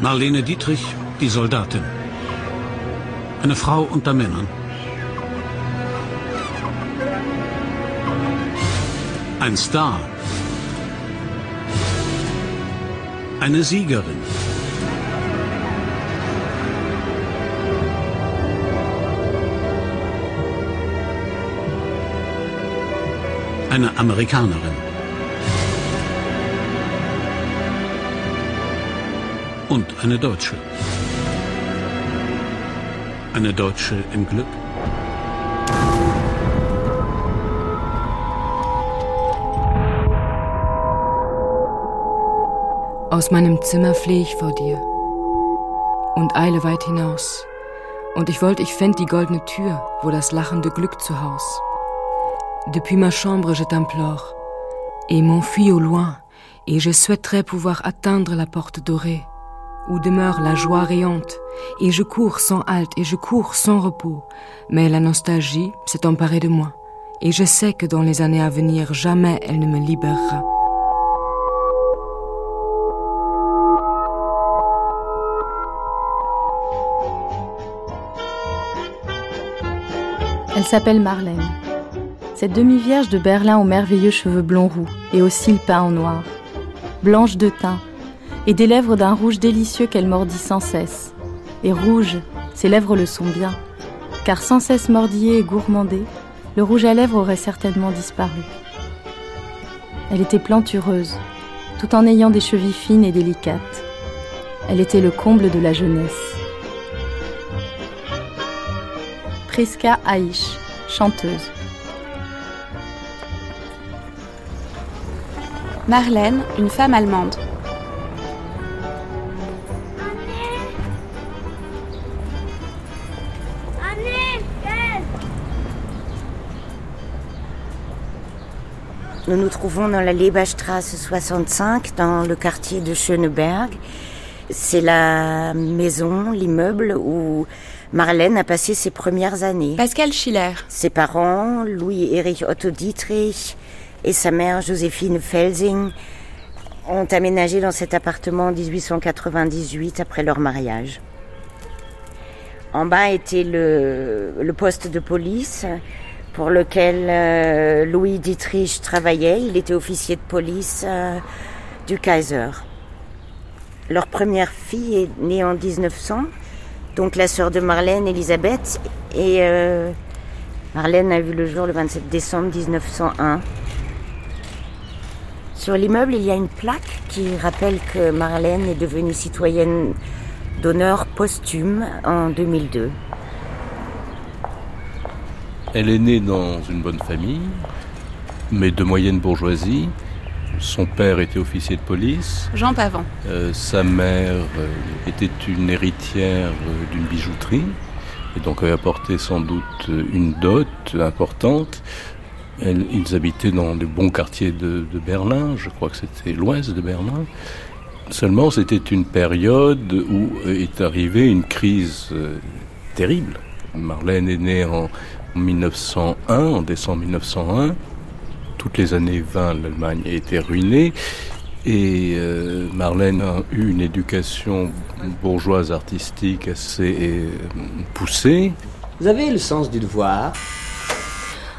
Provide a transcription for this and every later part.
Marlene Dietrich, die Soldatin. Eine Frau unter Männern. Ein Star. Eine Siegerin. Eine Amerikanerin. Und eine Deutsche. Eine Deutsche im Glück. Aus meinem Zimmer flehe ich vor dir und eile weit hinaus. Und ich wollte, ich fänd die goldene Tür, wo das lachende Glück zu Haus. Depuis ma chambre, je t'implore, et m'enfuis au loin, et je souhaiterais pouvoir atteindre la porte dorée, où demeure la joie rayante, et je cours sans halte, et je cours sans repos, mais la nostalgie s'est emparée de moi, et je sais que dans les années à venir, jamais elle ne me libérera. Elle s'appelle Marlène. Cette demi-vierge de Berlin aux merveilleux cheveux blonds roux et aux cils peints en noir, blanche de teint, et des lèvres d'un rouge délicieux qu'elle mordit sans cesse. Et rouge, ses lèvres le sont bien, car sans cesse mordillée et gourmandée, le rouge à lèvres aurait certainement disparu. Elle était plantureuse, tout en ayant des chevilles fines et délicates. Elle était le comble de la jeunesse. Priska Aish, chanteuse. Marlène, une femme allemande. Nous nous trouvons dans la Leberstrasse 65, dans le quartier de Schöneberg. C'est la maison, l'immeuble où Marlène a passé ses premières années. Pascal Schiller. Ses parents, Louis-Erich Otto Dietrich et sa mère Joséphine Felsing, ont aménagé dans cet appartement en 1898 après leur mariage. En bas était le, le poste de police pour lequel euh, Louis Dietrich travaillait. Il était officier de police euh, du Kaiser. Leur première fille est née en 1900, donc la sœur de Marlène, Elisabeth, et euh, Marlène a vu le jour le 27 décembre 1901. Sur l'immeuble, il y a une plaque qui rappelle que Marlène est devenue citoyenne d'honneur posthume en 2002. Elle est née dans une bonne famille, mais de moyenne bourgeoisie. Son père était officier de police. Jean Pavant. Euh, sa mère euh, était une héritière euh, d'une bijouterie et donc avait apporté sans doute une dot importante. Elle- ils habitaient dans les bons quartiers de, de Berlin, je crois que c'était l'ouest de Berlin. Seulement, c'était une période où est arrivée une crise euh, terrible. Marlène est née en 1901, en décembre 1901. Toutes les années 20, l'Allemagne a été ruinée. Et euh, Marlène a eu une éducation bourgeoise artistique assez euh, poussée. Vous avez le sens du devoir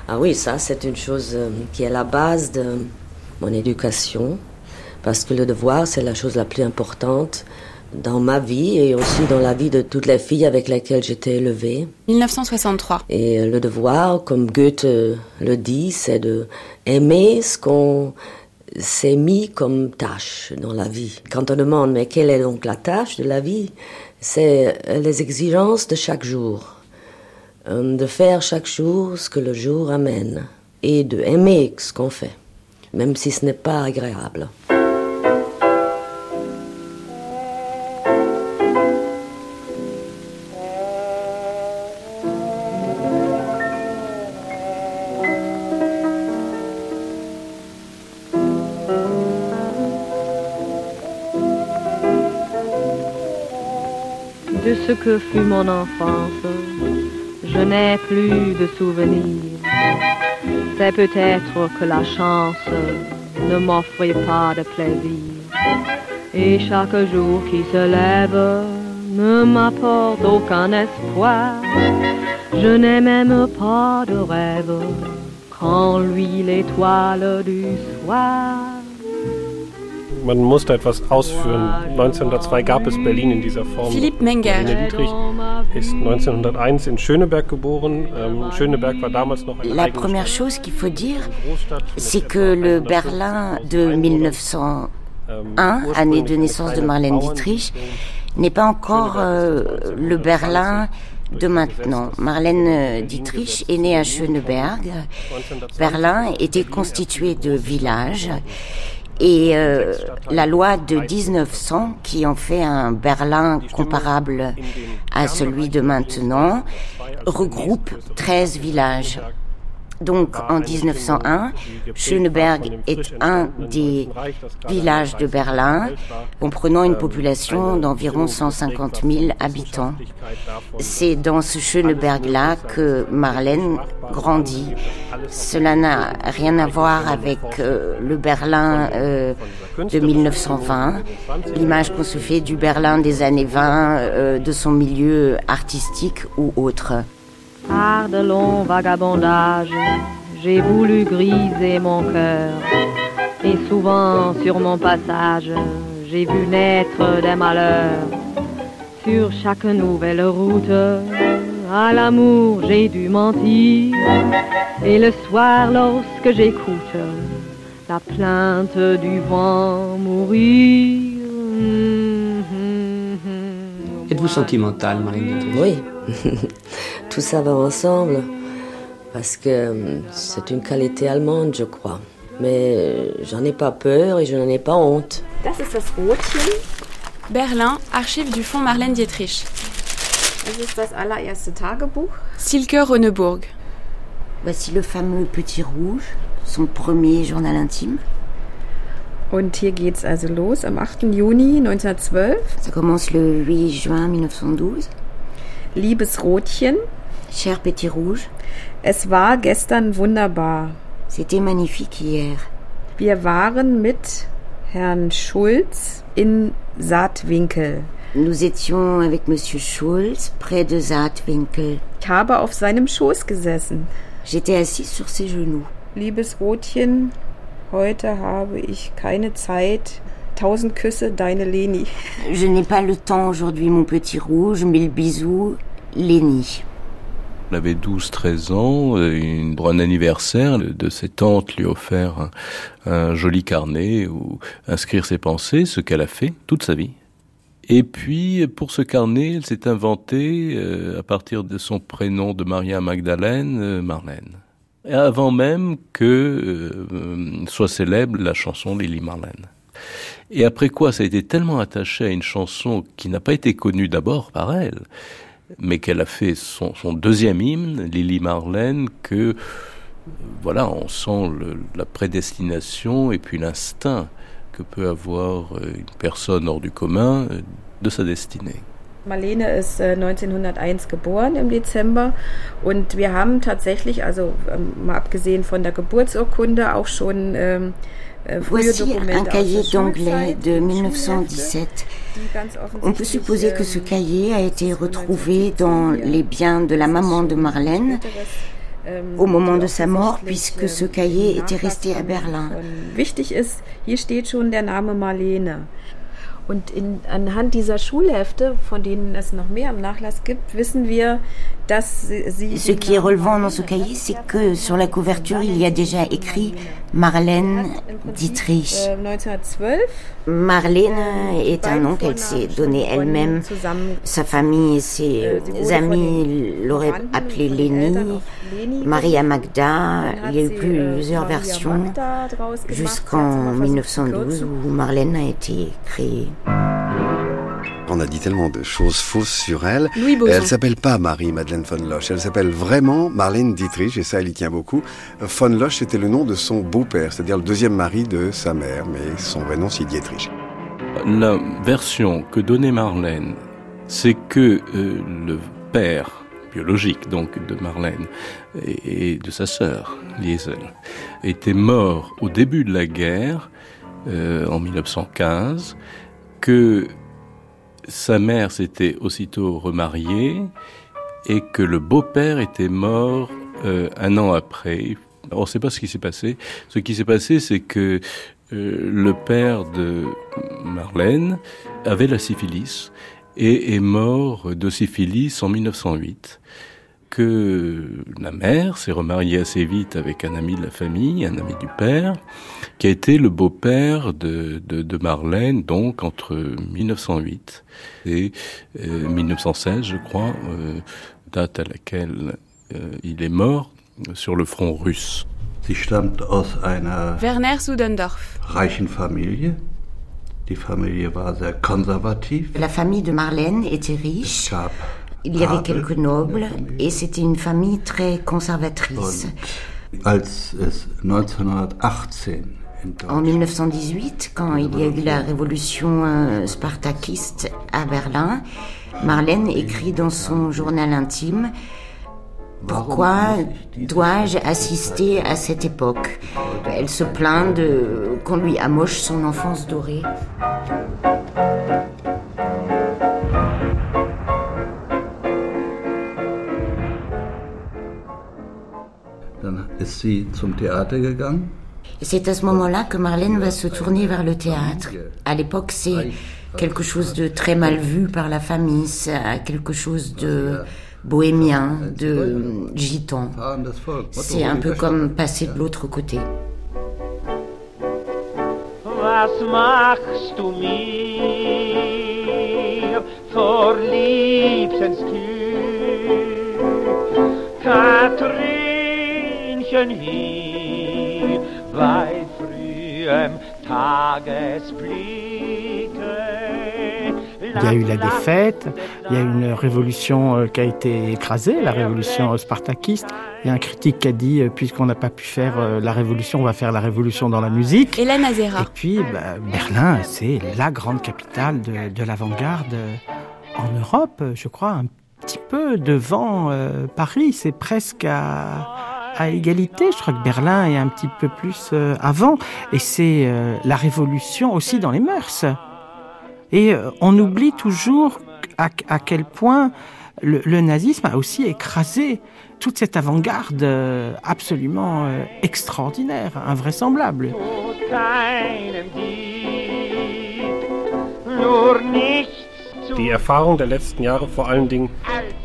Ah oui, ça c'est une chose euh, qui est la base de mon éducation, parce que le devoir c'est la chose la plus importante dans ma vie et aussi dans la vie de toutes les filles avec lesquelles j'étais élevée. 1963. Et euh, le devoir, comme Goethe euh, le dit, c'est de aimer ce qu'on s'est mis comme tâche dans la vie. Quand on demande mais quelle est donc la tâche de la vie, c'est euh, les exigences de chaque jour. De faire chaque jour ce que le jour amène et de aimer ce qu'on fait, même si ce n'est pas agréable. Que fut mon enfance, je n'ai plus de souvenirs. C'est peut-être que la chance ne m'offrait pas de plaisir. Et chaque jour qui se lève ne m'apporte aucun espoir. Je n'ai même pas de rêve quand lui l'étoile du soir. Man musste etwas ausführen. 1902 gab es Berlin in dieser Form. Philippe Menger. Marlene Dietrich ist 1901 in Schöneberg geboren. Ähm, Schöneberg war damals noch eine La première Stadt. chose qu'il faut dire, c'est que le Berlin de 1901, année de naissance de Marlène Dietrich, n'est pas encore euh, le Berlin de maintenant. Marlène Dietrich est née à Schöneberg. Berlin était constitué de villages et euh, la loi de 1900 qui en fait un Berlin comparable à celui de maintenant regroupe 13 villages. Donc en 1901, Schöneberg est un des villages de Berlin, comprenant une population d'environ 150 000 habitants. C'est dans ce Schöneberg-là que Marlène grandit. Cela n'a rien à voir avec euh, le Berlin euh, de 1920, l'image qu'on se fait du Berlin des années 20, euh, de son milieu artistique ou autre. Par de longs vagabondages, j'ai voulu griser mon cœur. Et souvent sur mon passage, j'ai vu naître des malheurs. Sur chaque nouvelle route, à l'amour j'ai dû mentir. Et le soir, lorsque j'écoute la plainte du vent mourir. Êtes-vous sentimental, Marlène Dietrich Oui, tout ça va ensemble, parce que euh, c'est une qualité allemande, je crois. Mais euh, j'en ai pas peur et je n'en ai pas honte. Das ist das Rotchen. Berlin, archives du fonds Marlène Dietrich. Das ist das allererste Tagebuch. Silke Ronneburg. Voici le fameux Petit Rouge, son premier journal intime. Und hier geht's also los am 8. Juni 1912. Ça commence le 8 juin 1912. Liebes Rotchen, Cher Petit Rouge, es war gestern wunderbar. c'était magnifique hier. Wir waren mit Herrn Schulz in Saatwinkel. Nous étions avec Monsieur Schulz près de Saatwinkel. Ich habe auf seinem Schoß gesessen. J'étais assis sur ses genoux. Liebes Rotchen, heute habe ich keine Zeit. Tausend Küsse, deine Leni. Je n'ai pas le temps aujourd'hui, mon petit rouge. Mille bisous, Lénie. Elle avait 12-13 ans, euh, une, pour un anniversaire de ses tantes lui offert un, un joli carnet où inscrire ses pensées, ce qu'elle a fait toute sa vie. Et puis, pour ce carnet, elle s'est inventée, euh, à partir de son prénom de Maria Magdalene, euh, Marlène. Avant même que euh, soit célèbre la chanson Lily Marlène. Et après quoi, ça a été tellement attaché à une chanson qui n'a pas été connue d'abord par elle, mais qu'elle a fait son, deuxième hymne, Lily Marlène, que euh, voilà, on sent la prédestination et puis l'instinct que peut avoir euh, une personne hors du commun de sa destinée. Marlene ist äh, 1901 geboren im Dezember und wir haben tatsächlich, also ähm, mal abgesehen von der Geburtsurkunde, auch schon ähm, äh, Voici un cahier d'anglais de die 1917. die ganz On peut supposer que ce ähm, cahier a été retrouvé dans les biens de la maman de Marlène au moment de sa mort, puisque ce cahier était resté à Berlin. Wichtig ist, hier steht schon der Name Marlene. Und in, anhand dieser Schulhefte, von denen es noch mehr im Nachlass gibt, wissen wir, dass sie. Ce qui est relevant dans ce cahier, c'est que sur la couverture, il y a déjà écrit Marlène Dietrich. Äh, 1912 Marlène est un nom qu'elle s'est donné elle-même. Sa famille et ses amis l'auraient appelée Lénie, Maria Magda. Il y a eu plusieurs versions jusqu'en 1912 où Marlène a été créée. On a dit tellement de choses fausses sur elle. Elle s'appelle pas Marie-Madeleine von Loche. Elle s'appelle vraiment Marlène Dietrich, et ça, elle y tient beaucoup. Von Loche, c'était le nom de son beau-père, c'est-à-dire le deuxième mari de sa mère, mais son vrai nom, c'est Dietrich. La version que donnait Marlène, c'est que euh, le père biologique donc de Marlène et, et de sa sœur Liesel était mort au début de la guerre euh, en 1915 que sa mère s'était aussitôt remariée et que le beau-père était mort euh, un an après. On ne sait pas ce qui s'est passé. Ce qui s'est passé, c'est que euh, le père de Marlène avait la syphilis et est mort de syphilis en 1908 que la mère s'est remariée assez vite avec un ami de la famille, un ami du père, qui a été le beau-père de, de, Marlène, donc entre 1908 et 1916, euh, je crois, euh, date à laquelle euh, il est mort sur le front russe. Sie stammt aus einer Werner Sudendorf. reichen Familie. Die Familie war sehr konservativ. La famille de Marlène était riche. Il y avait quelques nobles et c'était une famille très conservatrice. En 1918, quand il y a eu la révolution euh, spartakiste à Berlin, Marlène écrit dans son journal intime pourquoi dois-je assister à cette époque? Elle se plaint de qu'on lui amoche son enfance dorée. C'est à ce moment-là que Marlène va se tourner vers le théâtre. À l'époque, c'est quelque chose de très mal vu par la famille, c'est quelque chose de bohémien, de gitan. C'est un peu comme passer de l'autre côté. Il y a eu la défaite, il y a une révolution euh, qui a été écrasée, la révolution spartakiste. Il y a un critique qui a dit, euh, puisqu'on n'a pas pu faire euh, la révolution, on va faire la révolution dans la musique. Hélène Azera. Et puis, bah, Berlin, c'est la grande capitale de, de l'avant-garde en Europe, je crois, un petit peu devant Paris. C'est presque à à égalité. Je crois que Berlin est un petit peu plus euh, avant. Et c'est euh, la révolution aussi dans les mœurs. Et euh, on oublie toujours à, quel point le, nazisme a aussi écrasé toute cette avant-garde absolument extraordinaire, invraisemblable. Die Erfahrung der letzten Jahre, vor allen Dingen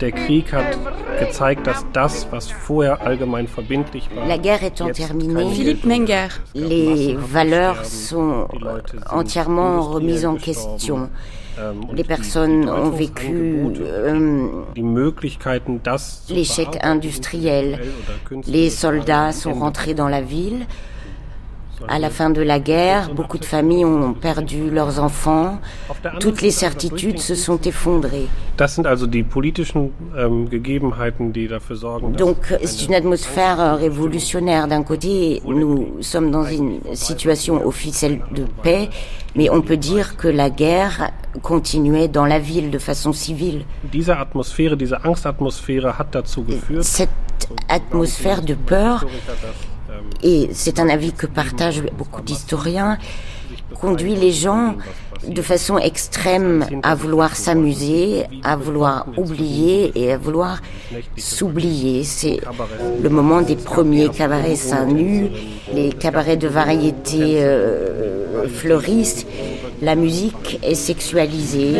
der Krieg, hat gezeigt, dass das, was vorher allgemein verbindlich war, La guerre étant terminée, Philippe Menger. les valeurs sont entièrement remises en question. Les personnes ont vécu euh, l'échec industriel. Les soldats sont rentrés dans la ville. À la fin de la guerre, beaucoup de familles ont perdu leurs enfants. Toutes les certitudes se sont effondrées. Ähm, Donc c'est une atmosphère euh, révolutionnaire. D'un côté, nous sommes dans une situation officielle de paix, mais on peut dire que la guerre continuait dans la ville de façon civile. Cette atmosphère de peur et c'est un avis que partagent beaucoup d'historiens, conduit les gens de façon extrême à vouloir s'amuser, à vouloir oublier et à vouloir s'oublier. C'est le moment des premiers cabarets seins nus, les cabarets de variété euh, fleurissent, la musique est sexualisée.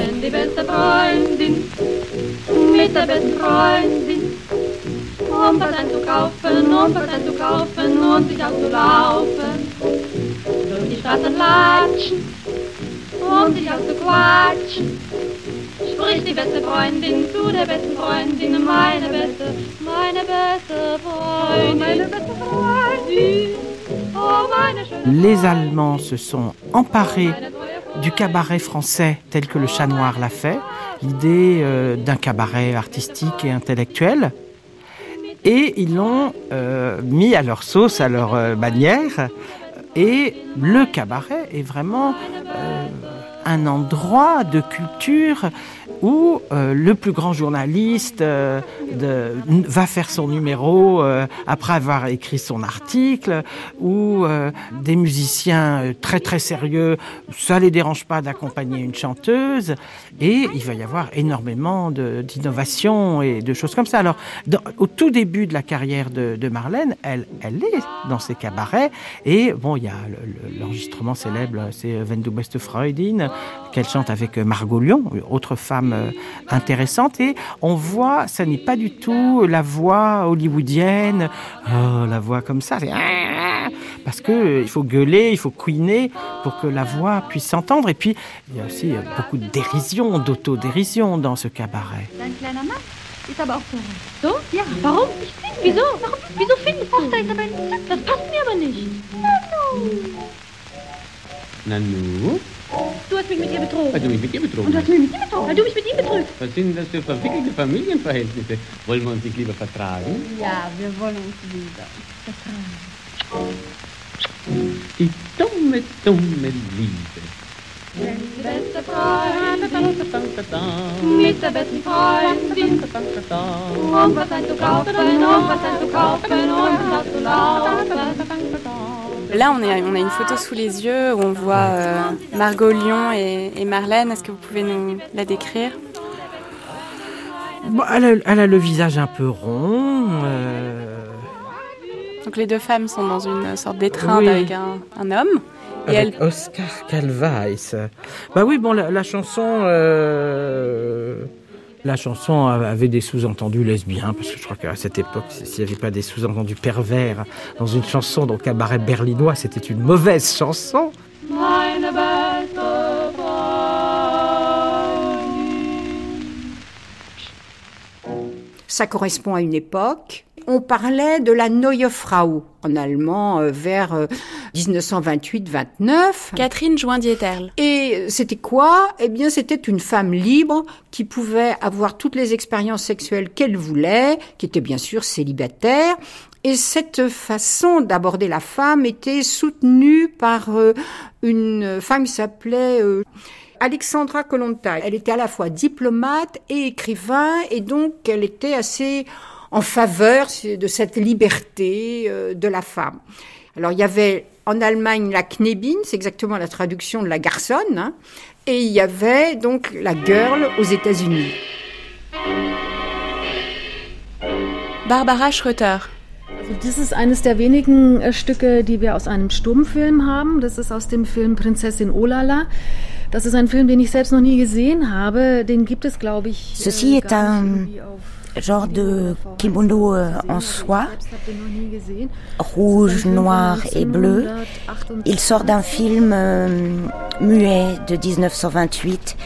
Um Patent zu kaufen, um Patent zu kaufen und sich auszulaufen. Durch die Straßen latschen und sich auszuquatschen. Spricht die beste Freundin zu der besten Freundin, meine beste, meine beste Freundin, meine beste Freundin. Oh, Les Allemands se sont emparés du cabaret français tel que le chat noir l'a fait, l'idée euh, d'un cabaret artistique et intellectuel, et ils l'ont euh, mis à leur sauce, à leur euh, manière. Et le cabaret est vraiment euh, un endroit de culture où euh, le plus grand journaliste euh, va faire son numéro euh, après avoir écrit son article, où des musiciens très très sérieux, ça les dérange pas d'accompagner une chanteuse, et il va y avoir énormément d'innovations et de choses comme ça. Alors, au tout début de la carrière de, de, Marlène, elle, est dans ces cabarets, et bon, il y a l'enregistrement célèbre, c'est Wenn Freudin, qu'elle chante avec Margot Lyon, autre femme euh, intéressante. Et on voit, ça n'est pas du tout la voix hollywoodienne, oh, la voix comme ça. Parce que il faut gueuler, il faut couiner pour que la voix puisse s'entendre. Et puis, il y a aussi beaucoup de dérision, d'autodérision dans ce cabaret. Du hast mich mit ihr betrogen. Weil du mich mit ihr betrogen Und du hast mich mit ihm betrogen, weil du mich mit ihm betrügst. Was sind das für verwickelte Familienverhältnisse? Wollen wir uns nicht lieber vertragen? Ja, wir wollen uns wieder vertragen. Die dumme, dumme Liebe. Die beste Freundin mit der besten Freundin und was ein zu kaufen und was ein zu kaufen und was zu laufen. Là, on, est, on, a une photo sous les yeux où on voit euh, Margot Lyon et, et Marlène. Est-ce que vous pouvez nous la décrire? Bon, elle, a, elle, a, le visage un peu rond. Euh... Donc les deux femmes sont dans une sorte d'étreinte oui. avec un, un, homme. Et avec elle... Oscar Calvais. Bah oui, bon, la, la chanson... Euh la chanson avait des sous-entendus lesbiens, parce que je crois qu'à cette époque, s'il n'y avait pas des sous-entendus pervers dans une chanson, donc cabaret berlinois, c'était une mauvaise chanson. Ça correspond à une époque. On parlait de la Neue Frau en allemand euh, vers 1928-29. Catherine Joindieterle. Et c'était quoi? Eh bien, c'était une femme libre qui pouvait avoir toutes les expériences sexuelles qu'elle voulait, qui était bien sûr célibataire. Et cette façon d'aborder la femme était soutenue par euh, une femme qui s'appelait euh, Alexandra Kolontai. Elle était à la fois diplomate et écrivain, et donc elle était assez en faveur de cette liberté euh, de la femme. Alors il y avait en Allemagne la Knebin, c'est exactement la traduction de la garçonne, hein, et il y avait donc la girl aux États-Unis. Barbara Schröter. Also das ist eines der wenigen äh, Stücke, die wir aus einem Stummfilm haben. Das ist aus dem Film Prinzessin Olala. Das ist ein Film, den ich selbst noch nie gesehen habe. Den gibt es, glaube ich. Ceci äh, est un genre de kimono euh, en soie, rouge, noir et bleu. Il sort d'un film euh, muet de 1928.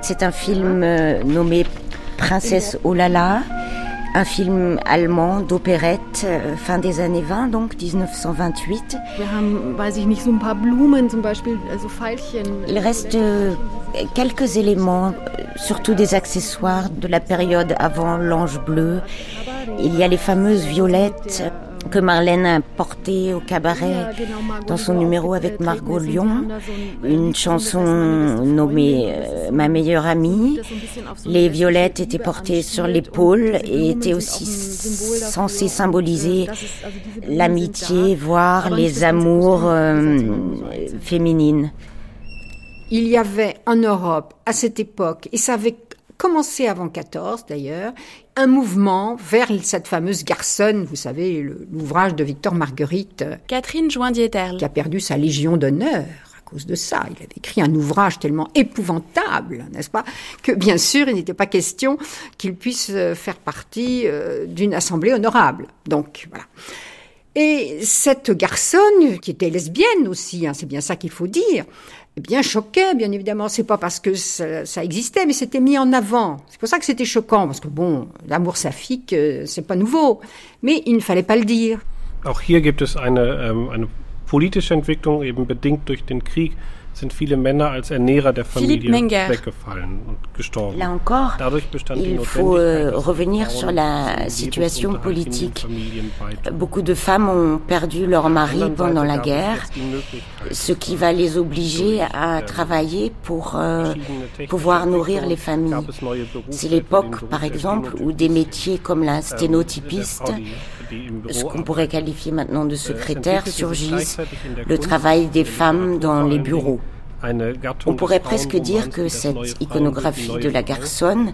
C'est un film euh, nommé Princesse Olala un film allemand d'opérette fin des années 20, donc 1928. Il reste quelques éléments, surtout des accessoires de la période avant l'ange bleu. Il y a les fameuses violettes que Marlène a porté au cabaret dans son numéro avec Margot Lyon, une chanson nommée euh, Ma meilleure amie. Les violettes étaient portées sur l'épaule et étaient aussi censées symboliser l'amitié, voire les amours euh, féminines. Il y avait en Europe à cette époque, et ça avait commencé avant 14 d'ailleurs, un mouvement vers cette fameuse garçonne, vous savez, l'ouvrage de Victor Marguerite. Euh, Catherine Joindieterle. Qui a perdu sa Légion d'honneur à cause de ça. Il avait écrit un ouvrage tellement épouvantable, n'est-ce pas, que bien sûr, il n'était pas question qu'il puisse euh, faire partie euh, d'une assemblée honorable. Donc, voilà. Et cette garçonne, qui était lesbienne aussi, hein, c'est bien ça qu'il faut dire, bien choquait, bien évidemment. C'est pas parce que ça, ça existait, mais c'était mis en avant. C'est pour ça que c'était choquant, parce que bon, l'amour saphique, euh, c'est pas nouveau. Mais il ne fallait pas le dire. Auch hier gibt es eine, ähm, eine politische Entwicklung, eben bedingt durch den Krieg. Sind viele Männer als Ernährer der Familie Menger. weggefallen und gestorben. Là encore, Dadurch bestand die il faut euh, revenir sur la situation politique. Beaucoup de femmes ont perdu leur mari pendant la guerre, ce qui va les obliger à travailler pour euh, pouvoir nourrir les familles. C'est l'époque, par exemple, où des métiers comme la sténotypiste, ce qu'on pourrait qualifier maintenant de secrétaire, surgissent, le travail des femmes dans les bureaux. On pourrait presque dire que cette iconographie de la garçonne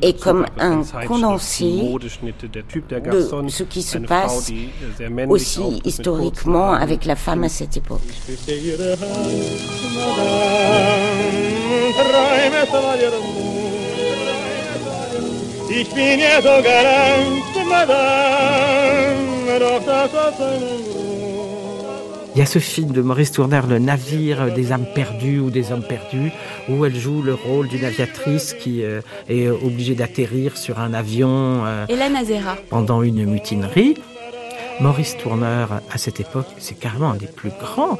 est comme un condensé de ce qui se passe aussi historiquement avec la femme à cette époque. Ich bin ja so galant, Il y a ce film de Maurice Tourner, Le navire des âmes perdues ou des hommes perdus, où elle joue le rôle d'une aviatrice qui euh, est obligée d'atterrir sur un avion euh, pendant une mutinerie. Maurice Tourner, à cette époque, c'est carrément un des plus grands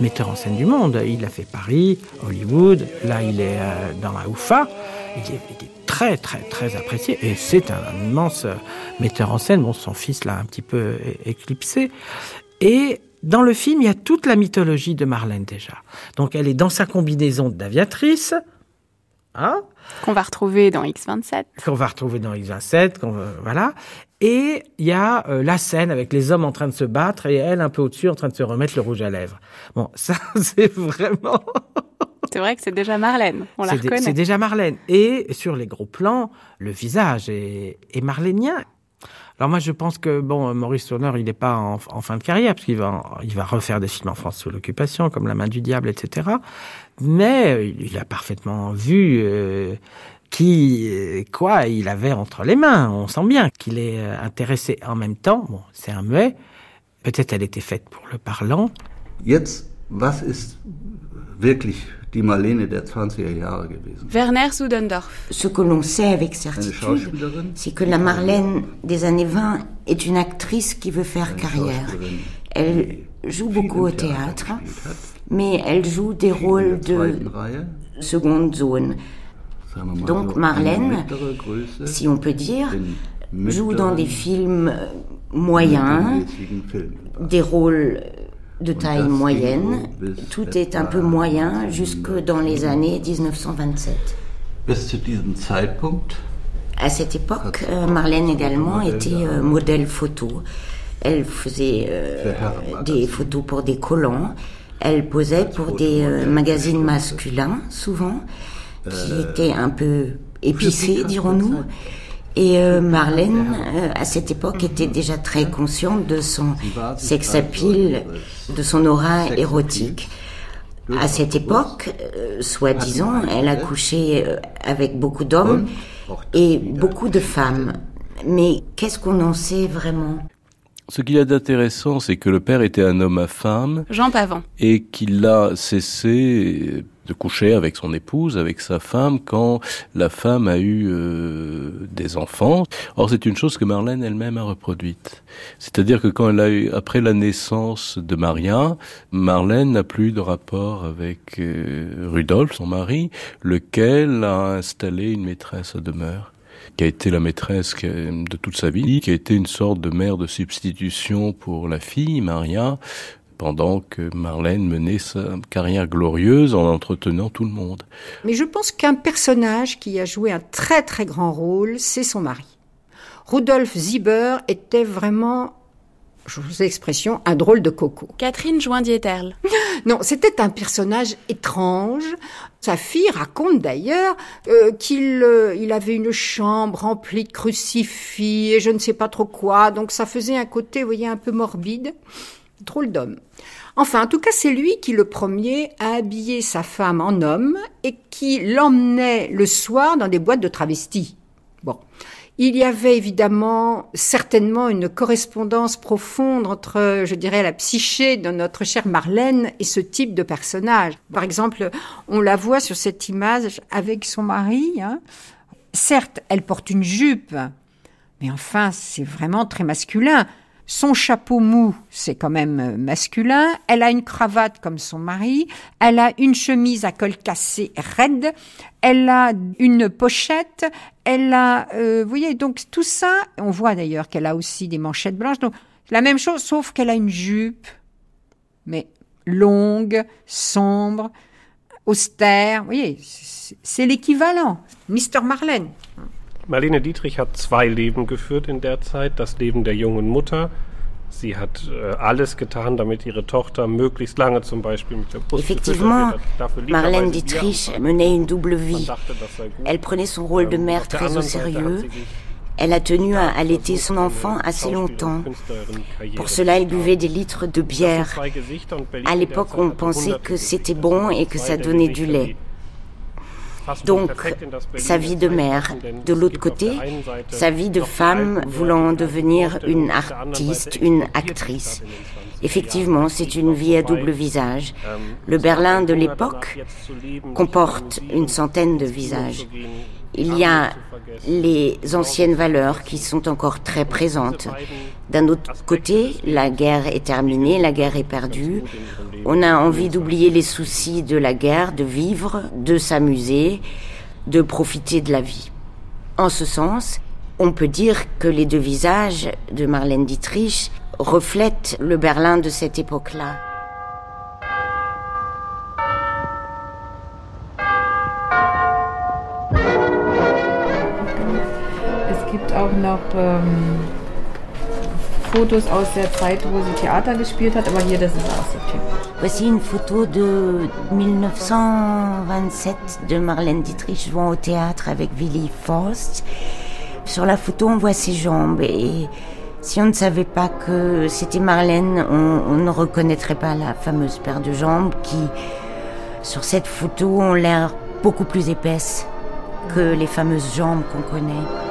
metteurs en scène du monde. Il a fait Paris, Hollywood, là il est euh, dans la UFA. Il est, il est très très très apprécié et c'est un immense euh, metteur en scène. Bon, son fils l'a un petit peu éclipsé. Et dans le film, il y a toute la mythologie de Marlène déjà. Donc elle est dans sa combinaison d'aviatrice, hein, Qu'on va retrouver dans X27. qu'on va retrouver dans X27, qu'on va- voilà. Et il y a euh, la scène avec les hommes en train de se battre et elle un peu au-dessus en train de se remettre le rouge à lèvres. Bon, ça c'est vraiment C'est vrai que c'est déjà Marlène. On la reconnaît. c'est déjà Marlène. Et sur les gros plans, le visage est, est marlénien. Alors moi, je pense que bon, Maurice Tourner, il n'est pas en, en fin de carrière parce qu'il va, il va refaire des films en France sous l'occupation, comme La Main du Diable, etc. Mais il a parfaitement vu euh, qui, euh, quoi, il avait entre les mains. On sent bien qu'il est euh, intéressé en même temps. Bon, c'est un muet. Peut-être elle était faite pour le parlant. Jetzt, was ist wirklich die Marlene der 20er Jahre gewesen? Werner Sudendorf. Ce que l'on sait avec certitude, c'est que la Marlène des années 20 est une actrice qui veut faire carrière. Elle joue beaucoup au théâtre, mais elle joue des rôles de seconde zone. Donc Marlène, si on peut dire, joue dans des films euh, moyens, des rôles de taille moyenne. Tout est un peu moyen jusque dans les années 1927. Bis zu diesem Zeitpunkt? À cette époque, euh, Marlène également était euh, modèle photo. Elle faisait euh, des photos pour des collants. Elle posait pour des euh, magazines masculins, souvent, qui étaient un peu épicés, dirons-nous. Et euh, Marlène, euh, à cette époque, était déjà très consciente de son sex appeal, de son aura érotique. À cette époque, euh, soi-disant, elle a couché euh, avec beaucoup d'hommes et beaucoup de femmes. Mais qu'est-ce qu'on en sait vraiment? Ce qu'il y a d'intéressant, c'est que le père était un homme à femme Jean Pavant. et qu'il a cessé de coucher avec son épouse, avec sa femme, quand la femme a eu euh, des enfants. Or, c'est une chose que Marlène elle-même a reproduite. C'est-à-dire que quand elle a eu, après la naissance de Maria, Marlène n'a plus de rapport avec euh, Rudolf, son mari, lequel a installé une maîtresse à demeure qui a été la maîtresse que- de toute sa vie, qui a été une sorte de mère de substitution pour la fille, Maria, pendant que Marlène menait sa carrière glorieuse en entretenant tout le monde. Mais je pense qu'un personnage qui a joué un très très grand rôle, c'est son mari. Rudolf Sieber était vraiment, je vous ai l'expression, un drôle de coco. Catherine Joindieterle. Non, c'était un personnage étrange. Sa fille raconte d'ailleurs euh, qu'il euh, il avait une chambre remplie de crucifix et je ne sais pas trop quoi, donc ça faisait un côté, vous voyez, un peu morbide. Enfin, en tout cas, c'est lui qui le premier a habillé sa femme en homme et qui l'emmenait le soir dans des boîtes de travestis. Bon. Il y avait évidemment certainement une correspondance profonde entre, je dirais, la psyché de notre chère Marlène et ce type de personnage. Par exemple, on la voit sur cette image avec son mari. hein. Certes, elle porte une jupe, mais enfin, c'est vraiment très masculin. Son chapeau mou, c'est quand même euh, masculin. Elle a une cravate comme son mari. Elle a une chemise à col cassé raide. Elle a une pochette. Elle a, euh, vous voyez, donc tout ça, on voit d'ailleurs qu'elle a aussi des manchettes blanches. Donc la même chose, sauf qu'elle a une jupe, mais longue, sombre, austère. Vous voyez, c'est l'équivalent. Mr. Marlène. Marlene Dietrich hat zwei Leben geführt in der Zeit. Das Leben der jungen Mutter. Sie hat äh, alles getan, damit ihre Tochter möglichst lange zum Beispiel mit der Brust Effectivement, Marlène Dietrich menait une double vie. Elle prenait son rôle de Ähm, mère très au sérieux. Elle a tenu à allaiter son enfant assez longtemps. Pour cela, elle buvait des litres de bière. À l'époque, on pensait que c'était bon et que ça donnait du lait. Donc, sa vie de mère. De l'autre côté, sa vie de femme voulant devenir une artiste, une actrice. Effectivement, c'est une vie à double visage. Le Berlin de l'époque comporte une centaine de visages. Il y a les anciennes valeurs qui sont encore très présentes. D'un autre côté, la guerre est terminée, la guerre est perdue. On a envie d'oublier les soucis de la guerre, de vivre, de s'amuser, de profiter de la vie. En ce sens, on peut dire que les deux visages de Marlène Dietrich reflètent le Berlin de cette époque-là. Noch ähm, Fotos aus der Zeit, wo sie Theater gespielt hat, aber hier, das ist. Voici une photo de 1927 de Marlène Dietrich jouant au théâtre avec Willy Faust. Sur la photo, on voit ses jambes et si on ne savait pas que c'était Marlène, on ne reconnaîtrait pas la fameuse paire de jambes qui, sur cette photo, ont l'air beaucoup plus épaisses que les fameuses jambes qu'on connaît.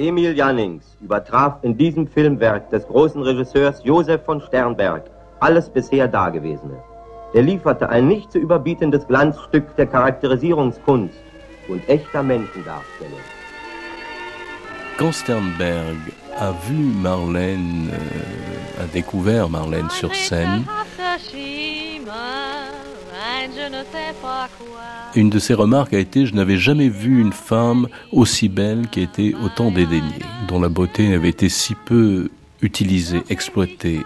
Emil Jannings übertraf in diesem Filmwerk des großen Regisseurs Josef von Sternberg alles bisher Dagewesene. Er lieferte ein nicht zu überbietendes Glanzstück der Charakterisierungskunst und echter Menschendarstellung. Quand Sternberg a vu Marlène, euh, a découvert Marlène sur scène, une de ses remarques a été Je n'avais jamais vu une femme aussi belle qui était autant dédaignée, dont la beauté avait été si peu utilisée, exploitée.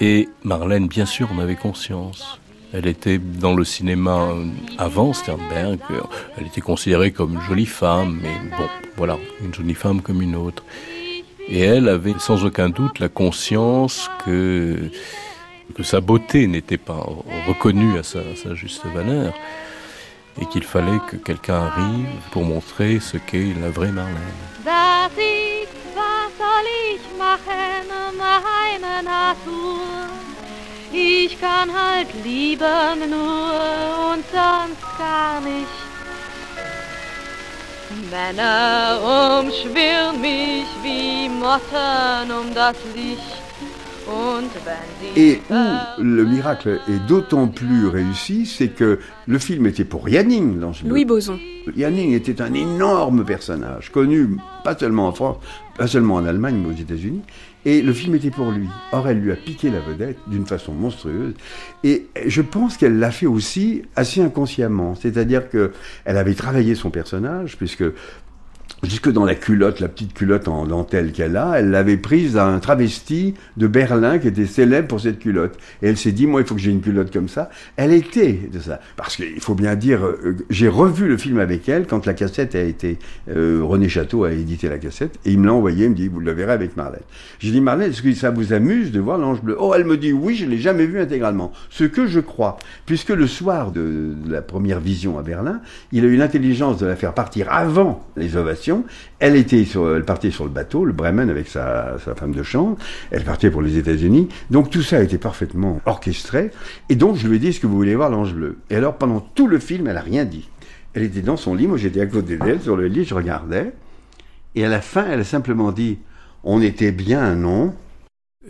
Et Marlène, bien sûr, en avait conscience. Elle était dans le cinéma avant Sternberg, elle était considérée comme une jolie femme, mais bon, voilà, une jolie femme comme une autre. Et elle avait sans aucun doute la conscience que, que sa beauté n'était pas reconnue à sa, juste valeur et qu'il fallait que quelqu'un arrive pour montrer ce qu'est la vraie Marlène. Was ich machen, meine Natur? Ich kann halt lieben nur und sonst gar nicht. Männer umschwirren mich wie Motten um das Licht. Und wenn sie Et où le miracle est d'autant plus réussi, c'est que le film était pour Yanning, l'ange. Louis Boson. Yanning était un énorme personnage, connu pas seulement en France, pas seulement en Allemagne, mais aux États-Unis. Et le film était pour lui. Or, elle lui a piqué la vedette d'une façon monstrueuse. Et je pense qu'elle l'a fait aussi assez inconsciemment. C'est-à-dire que elle avait travaillé son personnage, puisque jusque dans la culotte, la petite culotte en dentelle qu'elle a, elle l'avait prise à un travesti de Berlin qui était célèbre pour cette culotte. Et elle s'est dit, moi, il faut que j'ai une culotte comme ça. Elle était de ça. Parce qu'il faut bien dire, euh, j'ai revu le film avec elle quand la cassette a été, euh, René Château a édité la cassette, et il me l'a envoyé, il me dit, vous le verrez avec Marlène. J'ai dit, Marlène, est-ce que ça vous amuse de voir l'ange bleu? Oh, elle me dit, oui, je l'ai jamais vu intégralement. Ce que je crois. Puisque le soir de la première vision à Berlin, il a eu l'intelligence de la faire partir avant les ovations. Elle était sur, elle partait sur le bateau, le Bremen avec sa, sa femme de chambre. Elle partait pour les États-Unis. Donc tout ça a été parfaitement orchestré. Et donc je lui ai dit, est-ce que vous voulez voir l'ange bleu? Et alors pendant tout le film, elle a rien dit. Elle était dans son lit, moi j'étais à côté d'elle, sur le lit, je regardais. Et à la fin, elle a simplement dit, on était bien, non?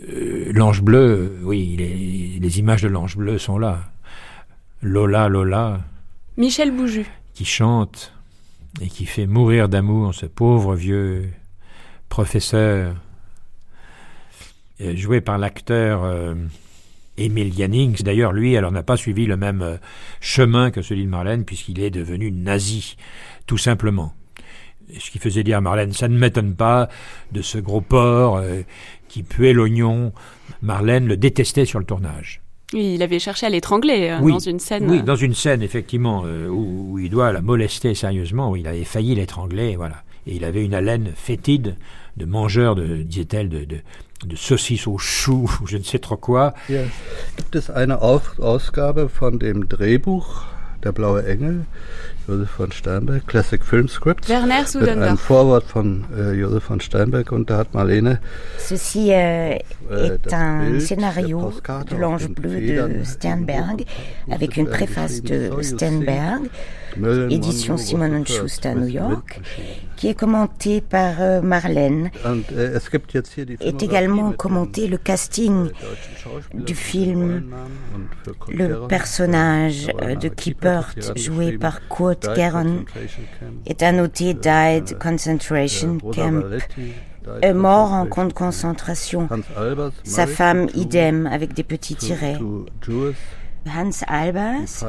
Euh, L'ange bleu, oui, les, les images de l'ange bleu sont là. Lola, Lola, Michel Bouju. qui chante et qui fait mourir d'amour ce pauvre vieux professeur euh, joué par l'acteur euh, Emil Jannings. D'ailleurs, lui, alors n'a pas suivi le même euh, chemin que celui de Marlène, puisqu'il est devenu nazi, tout simplement. Ce qui faisait dire à Marlène, ça ne m'étonne pas de ce gros porc euh, qui puait l'oignon. Marlène le détestait sur le tournage. Oui, il avait cherché à l'étrangler euh, Oui, dans une scène. Oui, dans une scène, effectivement, euh, où, où il doit la molester sérieusement, où il avait failli l'étrangler, voilà. Et il avait une haleine fétide de mangeur, de, disait-elle, de, de, de saucisses au chou, ou je ne sais trop quoi. Hier gibt es eine Ausgabe von dem Drehbuch Der blaue Engel, Josef von Steinberg, Classic Film Scripts. Werner Mit Sudendorf. einem Vorwort von äh, Josef von Steinberg und da hat Marlene Ceci Euh, est das un Bild scénario de l'Ange bleu de Sternberg avec une préface de Sternberg, édition Simon Schuster, New West York, qui est commentée par euh, Marlène. Est également commenté le casting du film, le personnage euh, de Kiepert, joué par Kurt Gerron, est annoté Died Concentration Camp, est mort en camp de concentration. Sa femme, idem, avec des petits tirets. Hans Albers,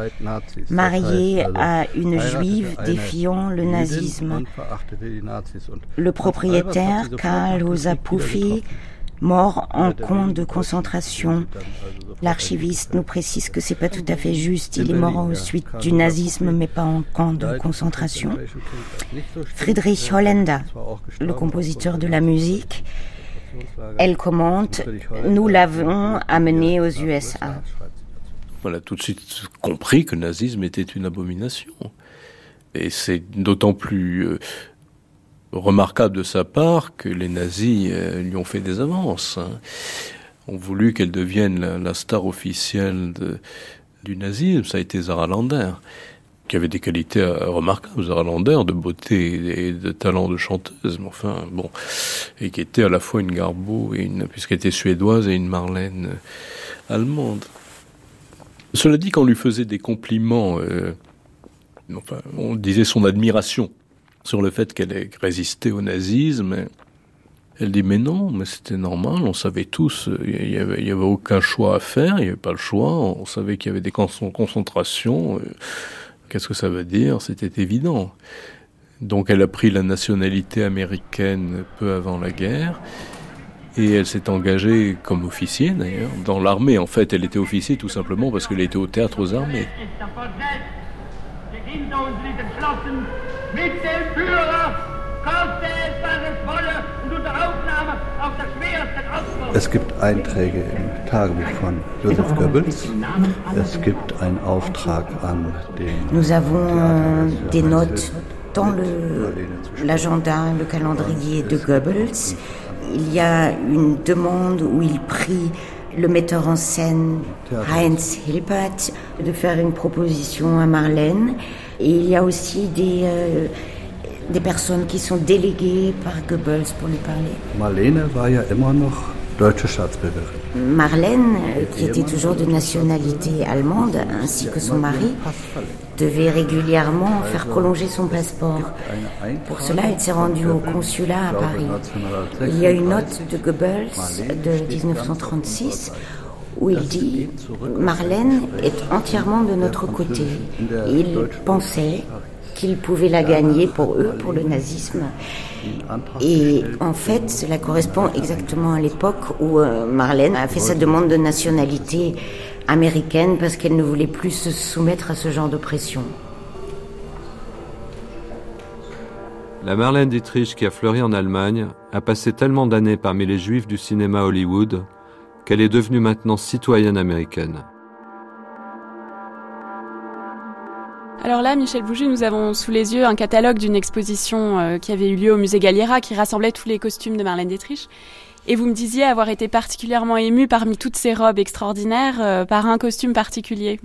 marié à une juive défiant le nazisme. Le propriétaire, Karl Hosa Puffi, mort en camp de concentration. L'archiviste nous précise que c'est pas tout à fait juste. Il est mort ensuite du nazisme, mais pas en camp de concentration. Friedrich Hollender, le compositeur de la musique, elle commente Nous l'avons amené aux USA. A tout de suite compris que le nazisme était une abomination. Et c'est d'autant plus euh, remarquable de sa part que les nazis euh, lui ont fait des avances. Hein. Ont voulu qu'elle devienne la, star officielle du nazisme. Ça a été Zara Lander, qui avait des qualités euh, remarquables, Zara Lander, de beauté et de talent de chanteuse, mais enfin, bon, et qui était à la fois une Garbo, et une, puisqu'elle était suédoise, et une Marlène allemande. Cela dit, quand on lui faisait des compliments, euh, enfin, on disait son admiration sur le fait qu'elle ait résisté au nazisme. Elle dit mais non, mais c'était normal, on savait tous, il n'y avait, avait aucun choix à faire, il n'y avait pas le choix, on savait qu'il y avait des con- concentrations. euh, Qu'est-ce que ça veut dire C'était évident. Donc elle a pris la nationalité américaine peu avant la guerre. Et elle s'est engagée comme officier d'ailleurs dans l'armée. En fait, elle était officier tout simplement parce qu'elle était au théâtre aux armées. es, gibt Einträge im Tagebuch von Josef Goebbels. Es gibt einen Auftrag an den Nous avons des notes dans le- l'agenda, le, calendrier de Goebbels. Il y a une demande où il prie le metteur en scène Heinz Hilpert de faire une proposition à Marlène. Et il y a aussi des, euh, des personnes qui sont déléguées par Goebbels pour lui parler. Marlene war ja immer noch deutsche Staatsbürgerin. Marlène, euh, qui était toujours de nationalité allemande, ainsi que son mari, devait régulièrement faire prolonger son passeport. Pour cela, elle s'est rendue au consulat à Paris. Il y a une note de Goebbels de 1936 où il dit Marlène est entièrement de notre côté. Il pensait qu'il pouvait la gagner pour eux, pour le nazisme. Et en fait, cela correspond exactement à l'époque où euh, Marlène a fait sa demande de nationalité américaine parce qu'elle ne voulait plus se soumettre à ce genre de pression. La Marlène Dietrich qui a fleuri en Allemagne a passé tellement d'années parmi les juifs du cinéma Hollywood qu'elle est devenue maintenant citoyenne américaine. Alors là, Michel Bougie, nous avons sous les yeux un catalogue d'une exposition euh, qui avait eu lieu au musée Galliera qui rassemblait tous les costumes de Marlène Dietrich. Et vous me disiez avoir été particulièrement ému parmi toutes ces robes extraordinaires euh, par un costume particulier.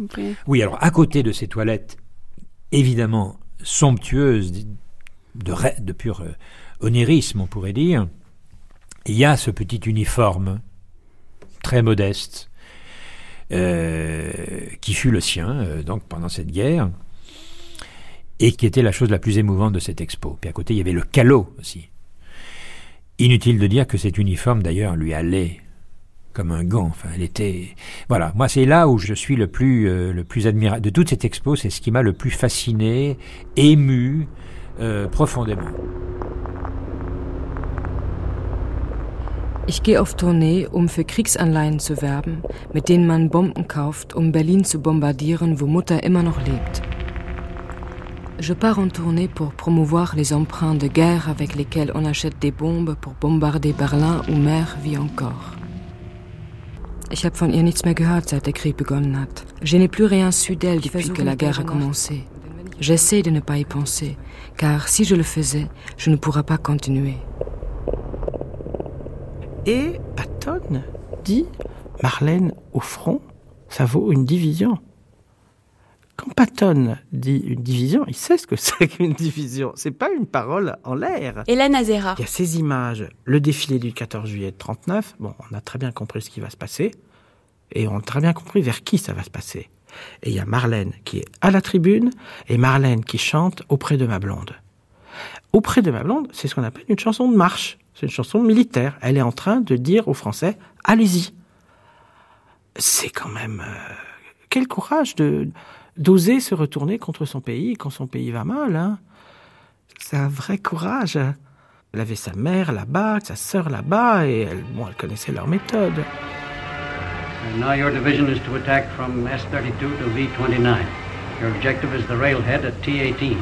Oui, alors à côté de ces toilettes, évidemment somptueuses, de, de pur euh, onérisme, on pourrait dire, il y a ce petit uniforme très modeste euh, qui fut le sien euh, donc pendant cette guerre et qui était la chose la plus émouvante de cette expo. Puis à côté, il y avait le calot aussi. Inutile de dire que cet uniforme, d'ailleurs, lui allait comme un gant. Enfin, elle était, voilà. Moi, c'est là où je suis le plus, euh, le plus admirable de toute cette expo. C'est ce qui m'a le plus fasciné, ému, euh, profondément. Ich gehe auf Tournee, um für Kriegsanleihen zu werben, mit denen man Bomben kauft, um Berlin zu bombardieren, wo Mutter immer noch lebt. Je pars en tournée pour promouvoir les emprunts de guerre avec lesquels on achète des bombes pour bombarder Berlin où mère vit encore. Ich habe von ihr nichts mehr gehört, seit der Krieg begonnen hat. Je n'ai plus rien su d'elle depuis que la guerre a commencé. J'essaie de ne pas y penser, car si je le faisais, je ne pourrais pas continuer. Et Patton dit Marlène au front, ça vaut une division. Quand Patton dit une division, il sait ce que c'est qu'une division. C'est pas une parole en l'air. Hélène Azera. Il y a ces images, le défilé du 14 juillet de 39. Bon, on a très bien compris ce qui va se passer. Et on a très bien compris vers qui ça va se passer. Et il y a Marlène qui est à la tribune et Marlène qui chante auprès de ma blonde. Auprès de ma blonde, c'est ce qu'on appelle une chanson de marche. C'est une chanson militaire. Elle est en train de dire aux Français, allez-y. C'est quand même... euh, quel courage de d'oser se retourner contre son pays quand son pays va mal. Hein. C'est un vrai courage. Elle avait sa mère là-bas, sa sœur là-bas, et elle, bon, elle connaissait leur méthode. And now your division is to attack from S32 to V29. Your objective is the railhead at T18.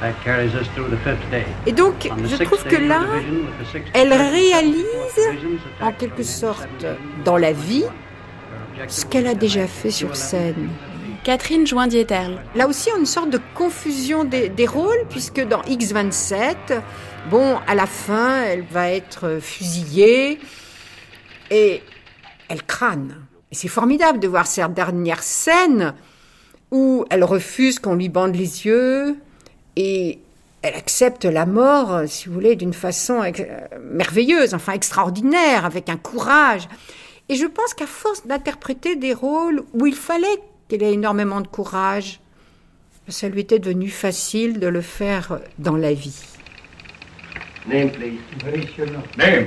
That carries us through the fifth day. Et donc, je trouve que là, elle réalise, en quelque sorte, dans la vie, ce qu'elle a déjà fait sur scène. Catherine Joindieterle. Là aussi, on a une sorte de confusion des, des rôles, puisque dans X27, bon, à la fin, elle va être fusillée et elle crâne. Et c'est formidable de voir cette dernière scène où elle refuse qu'on lui bande les yeux et elle accepte la mort, si vous voulez, d'une façon euh, merveilleuse, enfin extraordinaire, avec un courage. Et je pense qu'à force d'interpréter des rôles où il fallait qu'elle ait énormément de courage, ça lui était devenu facile de le faire dans la vie. Name, please. Name?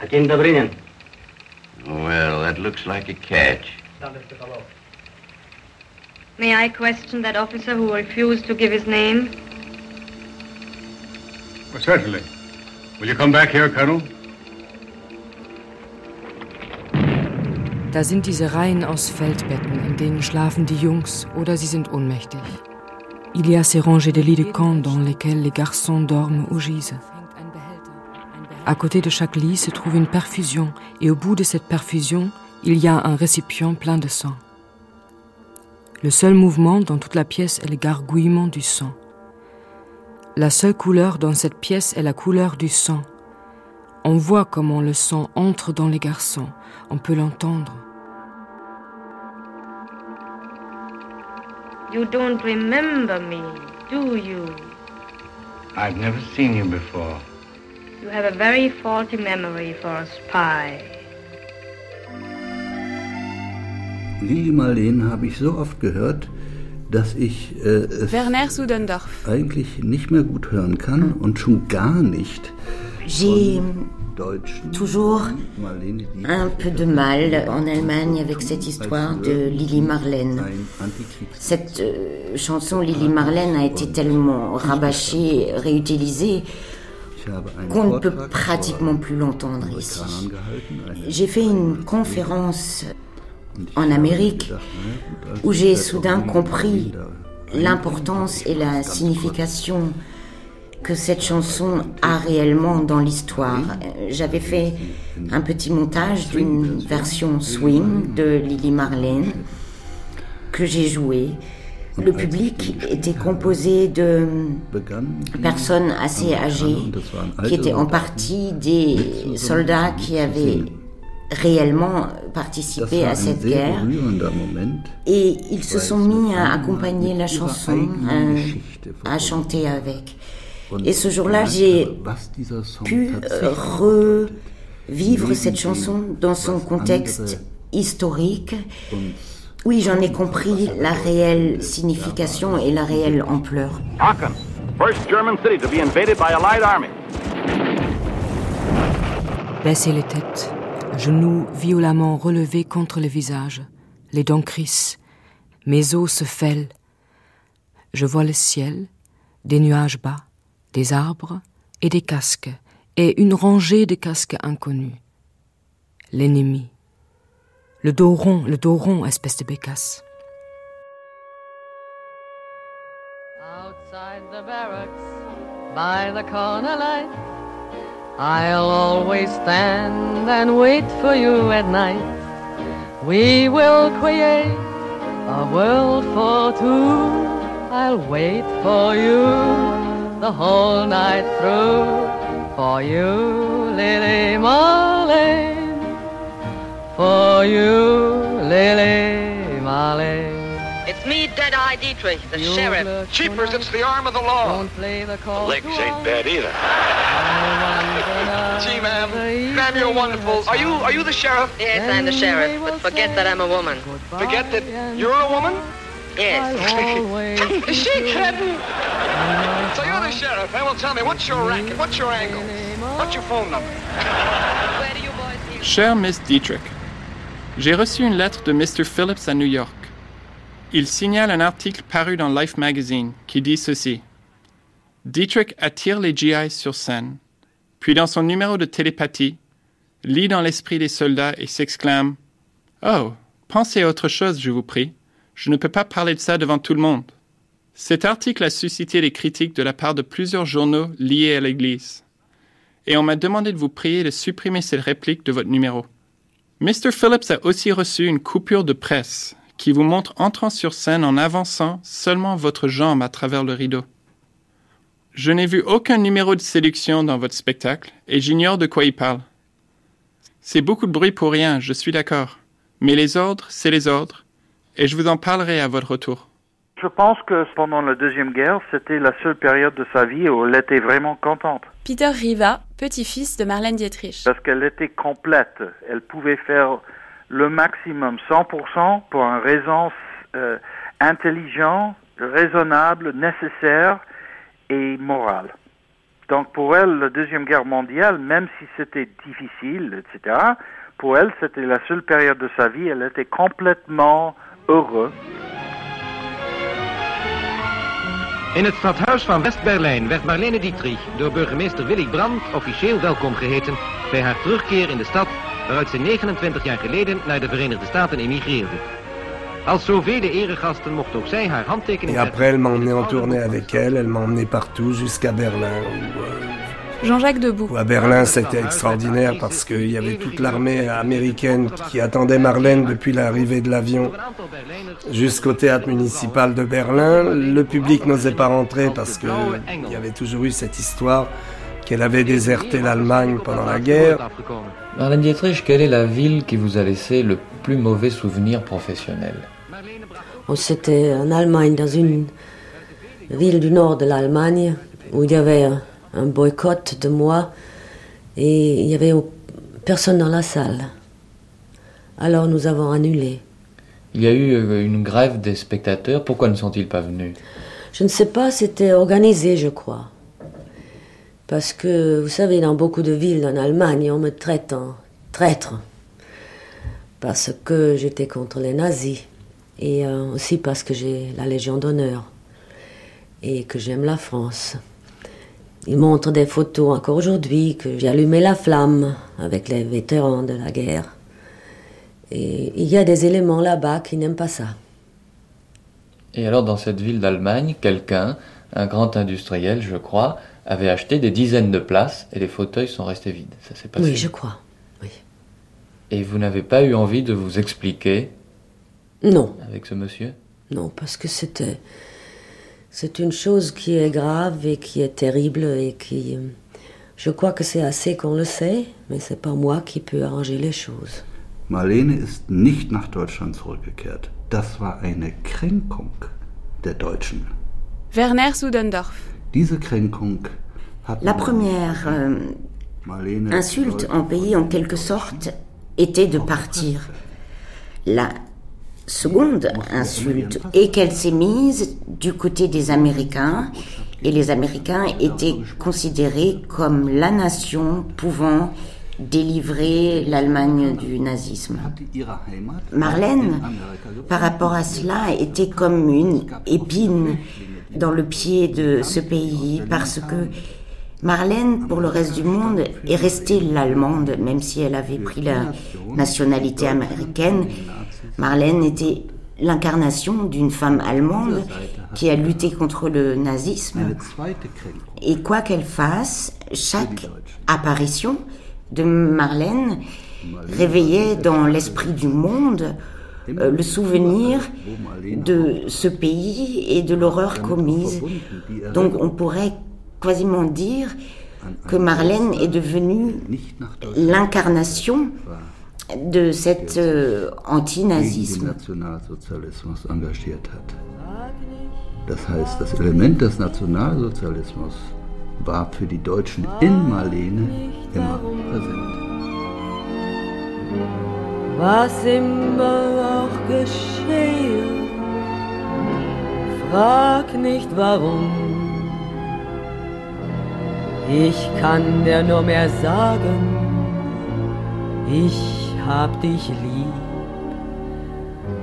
Hakim Dobrinin. Well, that looks like a catch. May I question that officer who refused to give his name? Well, certainly. Will you come back here, Colonel? Da sind diese Reihen aus Feldbetten, in denen schlafen die Jungs oder sie sind ohnmächtig. Il y a ces rangées de lits de camp dans lesquels les garçons dorment ou gisent. À côté de chaque lit se trouve une perfusion et au bout de cette perfusion, il y a un récipient plein de sang. Le seul mouvement dans toute la pièce est le gargouillement du sang. La seule couleur dans cette pièce est la couleur du sang. On voit comment le sang entre dans les garçons, on peut l'entendre. You don't remember me, do you? I've never seen you before. You have a very faulty memory for a spy. Lili Marleen habe ich so oft gehört, dass ich äh, es Werner Sudendorf. eigentlich nicht mehr gut hören kann und schon gar nicht J'ai. Toujours un peu de mal en Allemagne avec cette histoire de Lily Marlène. Cette euh, chanson Lily Marlène a été tellement rabâchée, réutilisée, qu'on ne peut pratiquement plus l'entendre ici. J'ai fait une conférence en Amérique où j'ai soudain compris l'importance et la signification que cette chanson a réellement dans l'histoire. Euh, J'avais fait un petit montage d'une version swing de Lily Marlène que j'ai joué. Le public était composé de personnes assez âgées qui étaient en partie des soldats qui avaient réellement participé à cette guerre. Et ils se sont mis à accompagner la chanson, à, à chanter avec. Et ce jour-là, j'ai pu euh, revivre cette chanson dans son contexte historique. Oui, j'en ai compris la réelle signification et la réelle ampleur. Aachen, first German city to be invaded by Allied army. Baissez les têtes. genoux violemment relevés contre le visage, les dents crissent, mes os se fêlent. Je vois le ciel, des nuages bas, des arbres et des casques, et une rangée de casques inconnus. L'ennemi. Le dos rond, le dos rond, espèce de bécasse. Outside the barracks, by the corner light, I'll always stand and wait for you at night. We will create a world for two. I'll wait for you the whole night through. For you, Lily Marlene. For you, Lily Marlene. It's me, Deadeye Dietrich, the sheriff. Cheapers, it's the arm of the law. Don't play the The legs to ain't bad either. arms. Gee, ma'am, ma'am, you're wonderful. Are you, are you the sheriff? Yes, I'm the sheriff, but forget that I'm a woman. Forget that you're a woman? Yes. Is she kidding? So you're the sheriff, eh? Well, tell me, what's your racket? What's your angle? What's your phone number? Cher Miss Dietrich, j'ai reçu une lettre de Mr. Phillips à New York. Il signale un article paru dans Life Magazine qui dit ceci. Dietrich attire les GI sur scène, puis dans son numéro de télépathie, lit dans l'esprit des soldats et s'exclame Oh, pensez à autre chose, je vous prie. Je ne peux pas parler de ça devant tout le monde. Cet article a suscité des critiques de la part de plusieurs journaux liés à l'Église. Et on m'a demandé de vous prier de supprimer cette réplique de votre numéro. Mr. Phillips a aussi reçu une coupure de presse qui vous montre entrant sur scène en avançant seulement votre jambe à travers le rideau. Je n'ai vu aucun numéro de séduction dans votre spectacle et j'ignore de quoi il parle. C'est beaucoup de bruit pour rien, je suis d'accord. Mais les ordres, c'est les ordres, et je vous en parlerai à votre retour. Je pense que pendant la Deuxième Guerre, c'était la seule période de sa vie où elle était vraiment contente. Peter Riva, petit-fils de Marlène Dietrich. Parce qu'elle était complète. Elle pouvait faire le maximum, 100%, pour une raison euh, intelligente, raisonnable, nécessaire et morale. Donc pour elle, la Deuxième Guerre mondiale, même si c'était difficile, etc., pour elle, c'était la seule période de sa vie. Elle était complètement In het stadhuis van West-Berlijn werd Marlene Dietrich door burgemeester Willy Brandt officieel welkom geheten bij haar terugkeer in de stad waaruit ze 29 jaar geleden naar de Verenigde Staten emigreerde. Als zoveel eregasten mocht ook zij haar handtekening Et après, elle m'a emmené en tournée avec elle, elle m'a emmené partout jusqu'à Berlin. où, euh, Jean-Jacques Debout. à Berlin, c'était extraordinaire parce qu'il y avait toute l'armée américaine qui attendait Marlène depuis l'arrivée de l'avion jusqu'au théâtre municipal de Berlin. Le public n'osait pas rentrer parce qu'il y avait toujours eu cette histoire qu'elle avait déserté l'Allemagne pendant la guerre. Marlène Dietrich, quelle est la ville qui vous a laissé le plus mauvais souvenir professionnel? On C'était en Allemagne, dans une ville du nord de l'Allemagne, où il y avait un, boycott de moi et il n'y avait personne dans la salle. Alors nous avons annulé. Il y a eu euh, une grève des spectateurs, pourquoi ne sont-ils pas venus? Je ne sais pas, c'était organisé, je crois. Parce que, vous savez, dans beaucoup de villes en Allemagne, on me traite en traître. Parce que j'étais contre les nazis. Et euh, aussi parce que j'ai la Légion d'honneur. Et que j'aime la France. Ils montrent des photos encore aujourd'hui que j'ai allumé la flamme avec les vétérans de la guerre. Et il y a des éléments là-bas qui n'aiment pas ça. Et alors dans cette ville d'Allemagne, quelqu'un, un grand industriel je crois, avait acheté des dizaines de places et les fauteuils sont restés vides. Ça s'est passé Oui, je crois. Et vous n'avez pas eu envie de vous expliquer Non. avec ce monsieur? Non, parce que c'était. C'est une chose qui est grave et qui est terrible et qui. Je crois que c'est assez qu'on le sait, mais c'est pas moi qui peux arranger les choses. Marlene ist nicht nach Deutschland zurückgekehrt. Das war eine Kränkung der Deutschen. Werner Sudendorf. Diese Kränkung hat La première euh, Marlene insulte en pays, en quelque sorte, était de partir. La seconde insulte est qu'elle s'est mise du côté des Américains. Et les Américains étaient considérés comme la nation pouvant délivrer l'Allemagne du nazisme. Marlène, par rapport à cela, était comme une épine dans le pied de ce pays parce que Marlène, pour le reste du monde, est restée l'allemande, même si elle avait pris la nationalité américaine. Marlène était l'incarnation d'une femme allemande qui a lutté contre le nazisme. Et quoi qu'elle fasse, chaque apparition de Marlène réveillait dans l'esprit du monde euh, le souvenir de ce pays et de l'horreur commise. Donc on pourrait quasiment dire que Marlène est devenue l'incarnation de cet euh, antinazisme. Das heißt, das Element des Nationalsozialismus war für die Deutschen in Marlene immer präsent. Was immer auch geschehe, frag nicht warum. Ich kann dir nur mehr sagen, ich hab dich lieb.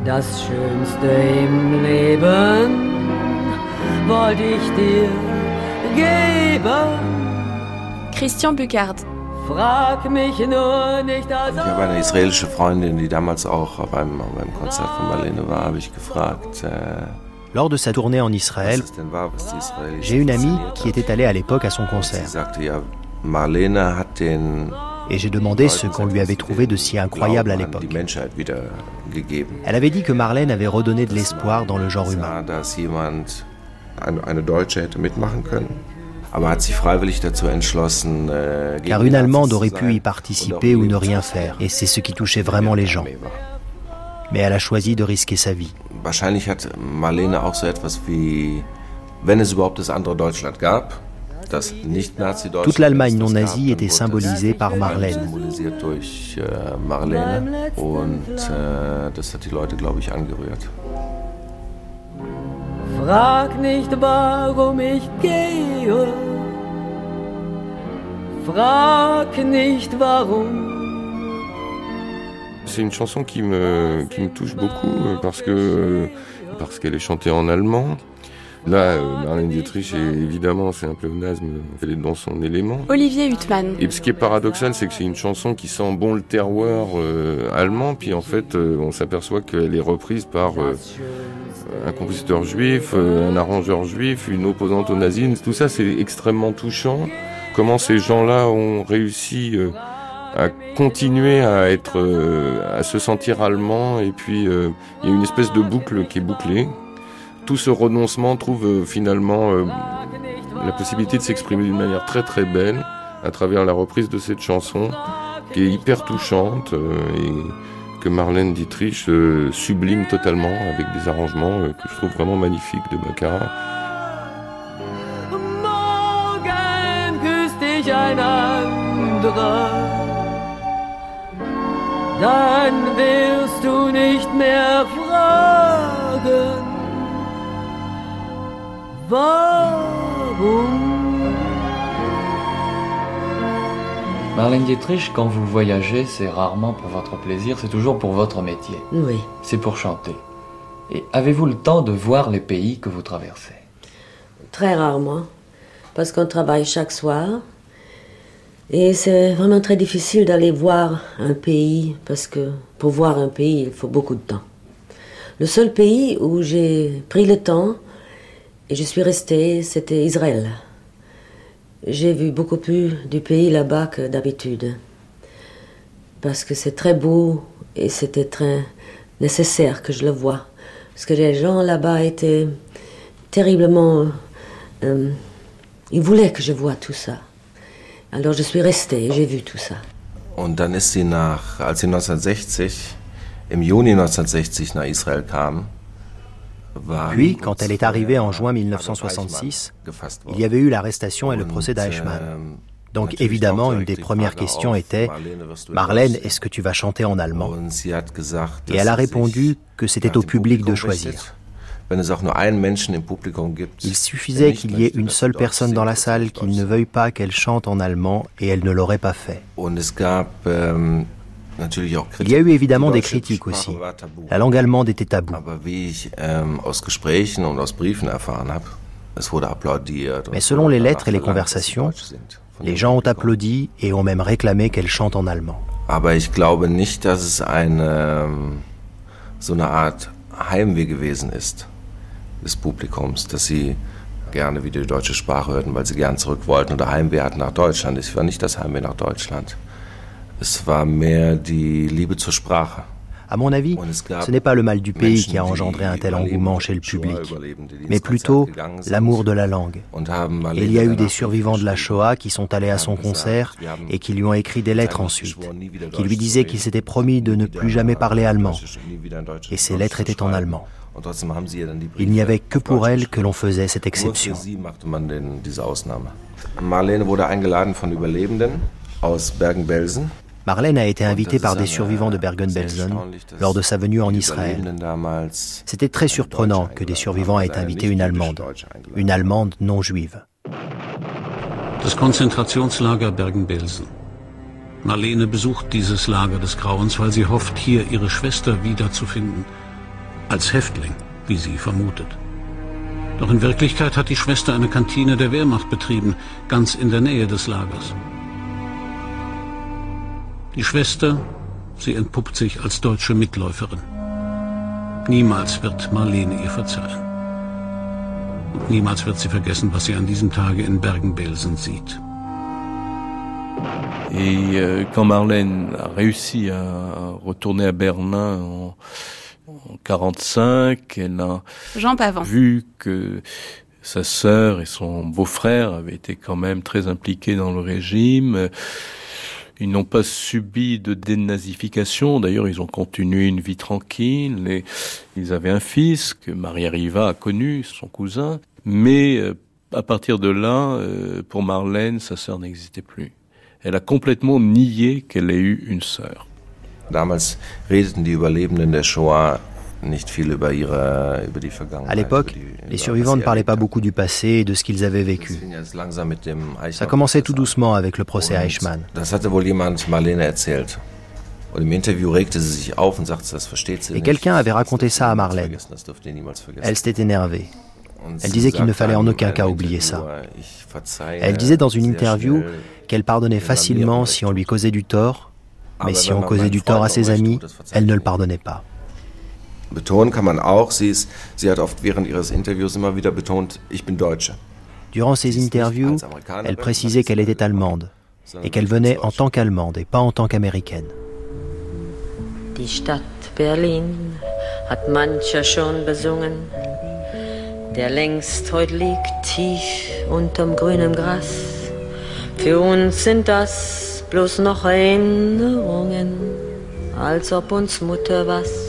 Das Schönste im Leben wollte ich dir geben. Christian Bucard. Frag mich nur nicht, also Ich habe eine israelische Freundin, die damals auch beim, beim Konzert von Marlene war, habe ich gefragt. Äh, Lors de sa tournée en Israël, was denn war, was die Israelis j'ai une amie qui était allée à l'époque à son concert. sagte, ja, Marlene hat den Et j'ai demandé ce qu'on lui avait trouvé de si incroyable à l'époque. Elle avait dit que Marlène avait redonné de l'espoir dans le genre humain. äh, Car une Allemande aurait pu y participer ou ne rien faire, et c'est ce qui touchait vraiment les gens. Mais elle a choisi de risquer sa vie. Wahrscheinlich hat Marlene auch so etwas wie, wenn es überhaupt das andere Deutschland gab. Toute l'Allemagne non nazie était symbolisée par Marlène. Äh, äh. Frag nicht, warum ich gehe. Frag nicht, warum. C'est une chanson qui me, qui me touche beaucoup euh, parce que euh, parce qu'elle est chantée en allemand. Là, euh, Marlène Dietrich, est, évidemment, c'est un pléonasme, elle est dans son élément. Olivier Huttman. Et ce qui est paradoxal, c'est que c'est une chanson qui sent bon le terroir euh, allemand, puis en fait, euh, on s'aperçoit qu'elle est reprise par euh, un compositeur juif, euh, un arrangeur juif, une opposante au nazisme. Tout ça, c'est extrêmement touchant. Comment ces gens-là ont réussi euh, à continuer à être, euh, à se sentir allemand, et puis euh, il y a une espèce de boucle qui est bouclée. Tout ce renoncement trouve euh, finalement euh, la possibilité de s'exprimer d'une manière très très belle à travers la reprise de cette chanson qui est hyper touchante euh, et que Marlène Dietrich sublime totalement avec des arrangements que je trouve vraiment magnifiques de Baccarat. Marlène Dietrich, quand vous voyagez, c'est rarement pour votre plaisir, c'est toujours pour votre métier. Oui. C'est pour chanter. Et avez-vous le temps de voir les pays que vous traversez? Très rarement, parce qu'on travaille chaque soir. Et c'est vraiment très difficile d'aller voir un pays, parce que pour voir un pays, il faut beaucoup de temps. Le seul pays où j'ai pris le temps et je suis restée, c'était Israël. J'ai vu beaucoup plus du pays là-bas que d'habitude. Parce que c'est très beau et c'était très nécessaire que je le voie. Parce que les gens là-bas étaient terriblement... euh, ils voulaient que je voie tout ça. Alors je suis restée j'ai vu tout ça. Und dann ist sie nach, als sie 1960, im Juni 1960 nach Israel kam, Puis, quand elle est arrivée en juin 1966, il y avait eu l'arrestation et le procès d'Eichmann. Donc évidemment, une des premières questions était Marlène, est-ce que tu vas chanter en allemand? Et elle a répondu que c'était au public de choisir. Il suffisait qu'il y ait une seule personne dans la salle qui ne veuille pas qu'elle chante en allemand et elle ne l'aurait pas fait. Ähm, Il y a eu évidemment des critiques aussi. La langue allemande était taboue. Ähm, Mais selon les lettres et les conversations, les gens ont applaudi et ont même réclamé qu'elle chante en allemand. Aber ich glaube nicht, dass es eine so eine Art Heimweh gewesen ist des Publikums, dass sie gerne wieder die deutsche Sprache hörten, weil sie gern zurück wollten oder Heimweh hatten nach Deutschland. Es war nicht das Heimweh nach Deutschland. Es war mehr die Liebe zur Sprache. À mon avis, ce n'est pas le mal du pays qui a engendré un tel engouement chez le public, mais plutôt l'amour de la langue. Et il y a eu des survivants de la Shoah qui sont allés à son concert et qui lui ont écrit des lettres ensuite, qui lui disaient qu'il s'était promis de ne plus jamais parler allemand. Et ces lettres étaient en allemand. Il n'y avait que pour elle que l'on faisait cette exception. Marlene wurde eingeladen von Überlebenden aus Bergen-Belsen. Marlène a été invitée par des survivants de Bergen-Belsen lors de sa venue en Israël. C'était très surprenant que des survivants aient invité une Allemande, une Allemande non juive. Das Konzentrationslager Bergen-Belsen. Marlene besucht dieses Lager des Grauens, weil sie hofft, hier ihre Schwester wiederzufinden. Als Häftling, wie sie vermutet. Doch in Wirklichkeit hat die Schwester eine Kantine der Wehrmacht betrieben, ganz in der Nähe des Lagers. Die Schwester, sie entpuppt sich als deutsche Mitläuferin. Niemals wird Marlene ihr verzeihen. Und niemals wird sie vergessen, was sie an diesem Tage in Bergen-Belsen sieht. Et euh, quand Marlène a réussi à retourner à Berlin en, en 45, elle a Jean Pavant. vu que sa sœur et son beau-frère avaient été quand même très impliqués dans le régime. Ils n'ont pas subi de dénazification. D'ailleurs, ils ont continué une vie tranquille. Ils avaient un fils que Maria Riva a connu, son cousin. Mais euh, à partir de là, euh, pour Marlène, sa sœur n'existait plus. Elle a complètement nié qu'elle ait eu une sœur. Damals redeten die Überlebenden der Shoah À l'époque, les survivants ne parlaient pas beaucoup du passé et de ce qu'ils avaient vécu. Ça commençait tout doucement avec le procès Eichmann. Et quelqu'un avait raconté ça à Marlène. Elle s'était énervée. Elle disait qu'il ne fallait en aucun cas oublier ça. Elle disait dans une interview qu'elle pardonnait facilement si on lui causait du tort, mais si on causait du tort à ses amis, elle ne le pardonnait pas. Betonen kann man auch, sie, ist, sie hat oft während ihres Interviews immer wieder betont, ich bin Deutsche. Durant ses interviews, elle précisait qu'elle était allemande et qu'elle venait en tant qu'allemande et pas en tant qu'américaine. Die Stadt Berlin hat mancher schon besungen, der längst heut liegt tief unterm grünen Gras. Für uns sind das bloß noch Erinnerungen, als ob uns Mutter was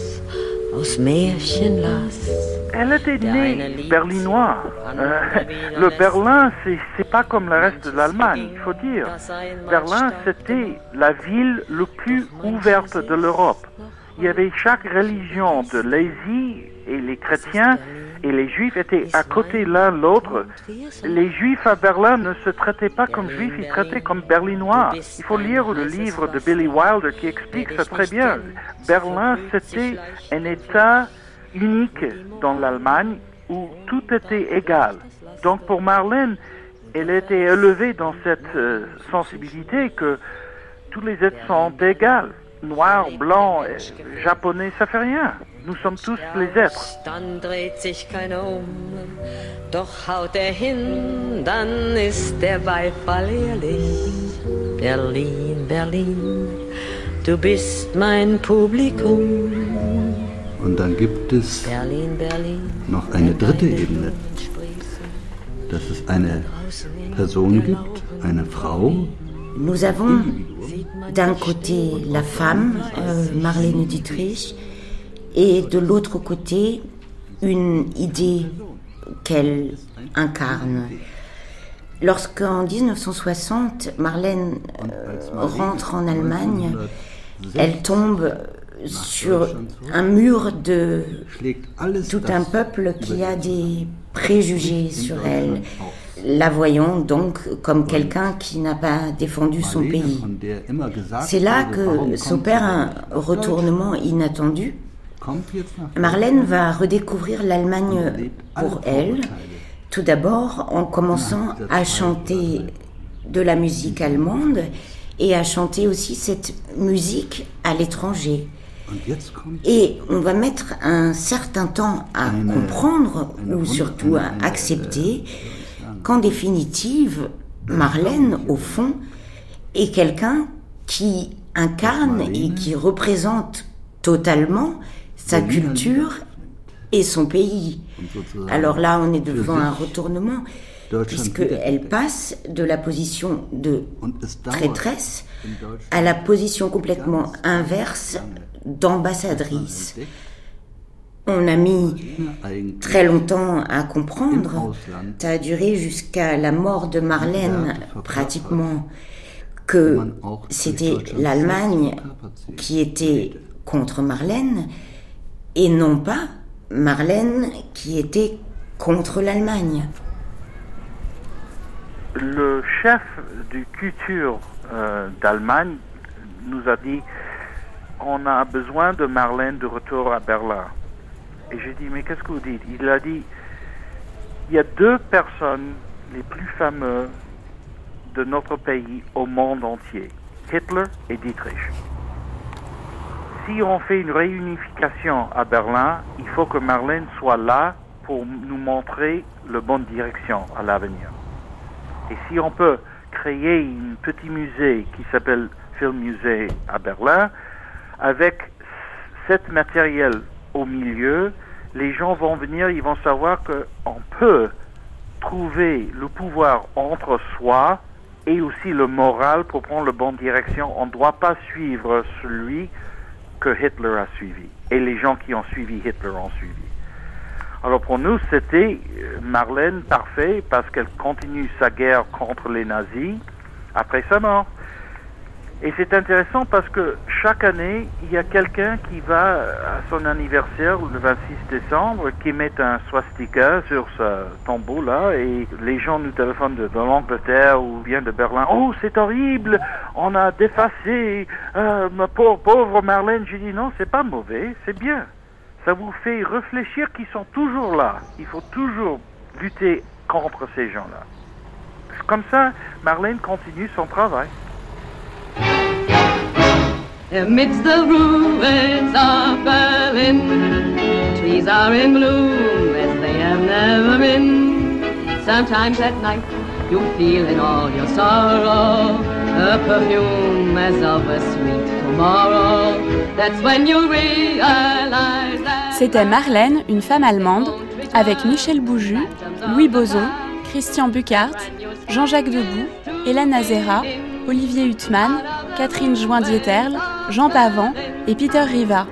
Elle était née berlinois. Euh, le Berlin, c'est pas comme le reste de l'Allemagne, il faut dire. Berlin, c'était la ville la plus ouverte de l'Europe. Il y avait chaque religion de l'Asie et les chrétiens et les juifs étaient à côté l'un l'autre. Les juifs à Berlin ne se traitaient pas comme juifs, ils traitaient comme berlinois. Il faut lire le livre de Billy Wilder qui explique ça très bien. Berlin, c'était un État unique dans l'Allemagne où tout était égal. Donc pour Marlène, elle était élevée dans cette euh, sensibilité que tous les êtres sont égaux. Noir, blanc, japonais, ça fait rien. Nous sommes tous les êtres. Dann dreht sich keiner um, doch haut er hin, dann ist der Beifall ehrlich. Berlin, Berlin, du bist mein Publikum. Und dann gibt es Berlin, Berlin, noch eine dritte Ebene, dass es eine Person gibt, eine Frau. Nous avons d'un côté la femme, euh, Marlène Dietrich, et de l'autre côté une idée qu'elle incarne. Lorsqu'en 1960, Marlène euh, rentre en Allemagne, elle tombe sur un mur de tout un peuple qui a des préjugés sur elle, la voyant donc comme quelqu'un qui n'a pas défendu son pays. C'est là que s'opère un retournement inattendu. Marlène va redécouvrir l'Allemagne pour elle, tout d'abord en commençant à chanter de la musique allemande et à chanter aussi cette musique à l'étranger. Et on va mettre un certain temps à comprendre ou surtout à accepter qu'en définitive, Marlène, au fond, est quelqu'un qui incarne et qui représente totalement sa culture et son pays. Alors là, on est devant un retournement, puisqu'elle passe de la position de traîtresse à la position complètement inverse d'ambassadrice. On a mis très longtemps à comprendre, ça a duré jusqu'à la mort de Marlène pratiquement, que c'était l'Allemagne qui était contre Marlène et non pas Marlène qui était contre l'Allemagne. Le chef du culture euh, d'Allemagne nous a dit on a besoin de Marlène de retour à Berlin. Et j'ai dit, mais qu'est-ce que vous dites? Il a dit, il y a deux personnes les plus fameuses de notre pays au monde entier, Hitler et Dietrich. Si on fait une réunification à Berlin, il faut que Marlène soit là pour nous montrer la bonne direction à l'avenir. Et si on peut créer un petit musée qui s'appelle Film Musée à Berlin, avec cet matériel au milieu, les gens vont venir, ils vont savoir qu'on peut trouver le pouvoir entre soi et aussi le moral pour prendre la bonne direction. On ne doit pas suivre celui que Hitler a suivi. Et les gens qui ont suivi Hitler ont suivi. Alors pour nous, c'était euh, Marlène parfait parce qu'elle continue sa guerre contre les nazis après sa mort. Et c'est intéressant parce que chaque année, il y a quelqu'un qui va à son anniversaire, le 26 décembre, qui met un swastika sur ce tombeau là, et les gens nous téléphonent de, l'Angleterre ou bien de Berlin. Oh, c'est horrible, on a défacé euh, ma pauvre, pauvre Marlène. J'ai dit non, c'est pas mauvais, c'est bien. Ça vous fait réfléchir qu'ils sont toujours là. Il faut toujours lutter contre ces gens-là. Comme ça, Marlène continue son travail. Amidst the ruins of Berlin, trees are in bloom as they have never been. Sometimes at night you feel in all your sorrow a perfume as of a sweet tomorrow. That's when you realize that C'était Marlène, une femme allemande, avec Michel Bouju, Louis Boson, Christian Bucart, Jean-Jacques Debout, Hélène Azera, Olivier Huttmann, Catherine Join-Dieterle, Jean Pavant et Peter Riva.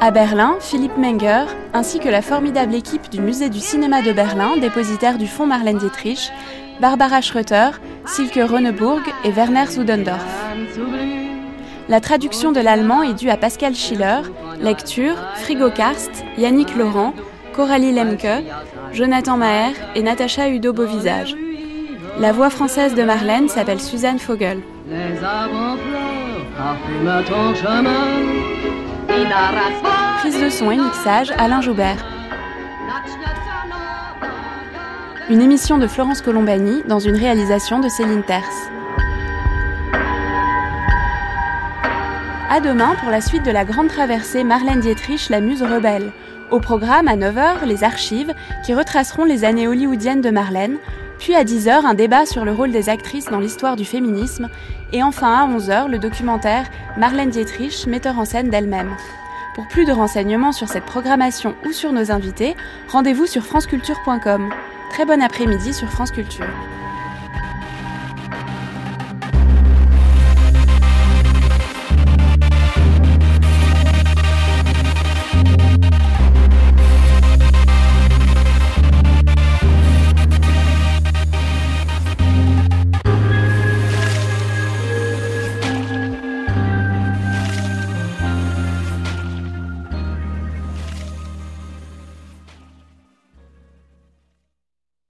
À Berlin, Philippe Menger, ainsi que la formidable équipe du Musée du cinéma de Berlin, dépositaire du Fonds Marlène Dietrich, Barbara Schröter, Silke Rönneburg et Werner Zudendorf. La traduction de l'allemand est due à Pascal Schiller, lecture Frigo Karst, Yannick Laurent, Coralie Lemke, Jonathan Maher et Natacha Udo-Beauvisage. La voix française de Marlène s'appelle Suzanne Fogel. Prise de son et mixage Alain Joubert. Une émission de Florence Colombani dans une réalisation de Céline Terce. À demain pour la suite de la grande traversée Marlène Dietrich, la muse rebelle. Au programme à 9h, les archives qui retraceront les années hollywoodiennes de Marlène, puis à 10h, un débat sur le rôle des actrices dans l'histoire du féminisme. Et enfin à 11h, le documentaire Marlène Dietrich, metteur en scène d'elle-même. Pour plus de renseignements sur cette programmation ou sur nos invités, rendez-vous sur franceculture.com. Très bon après-midi sur France Culture.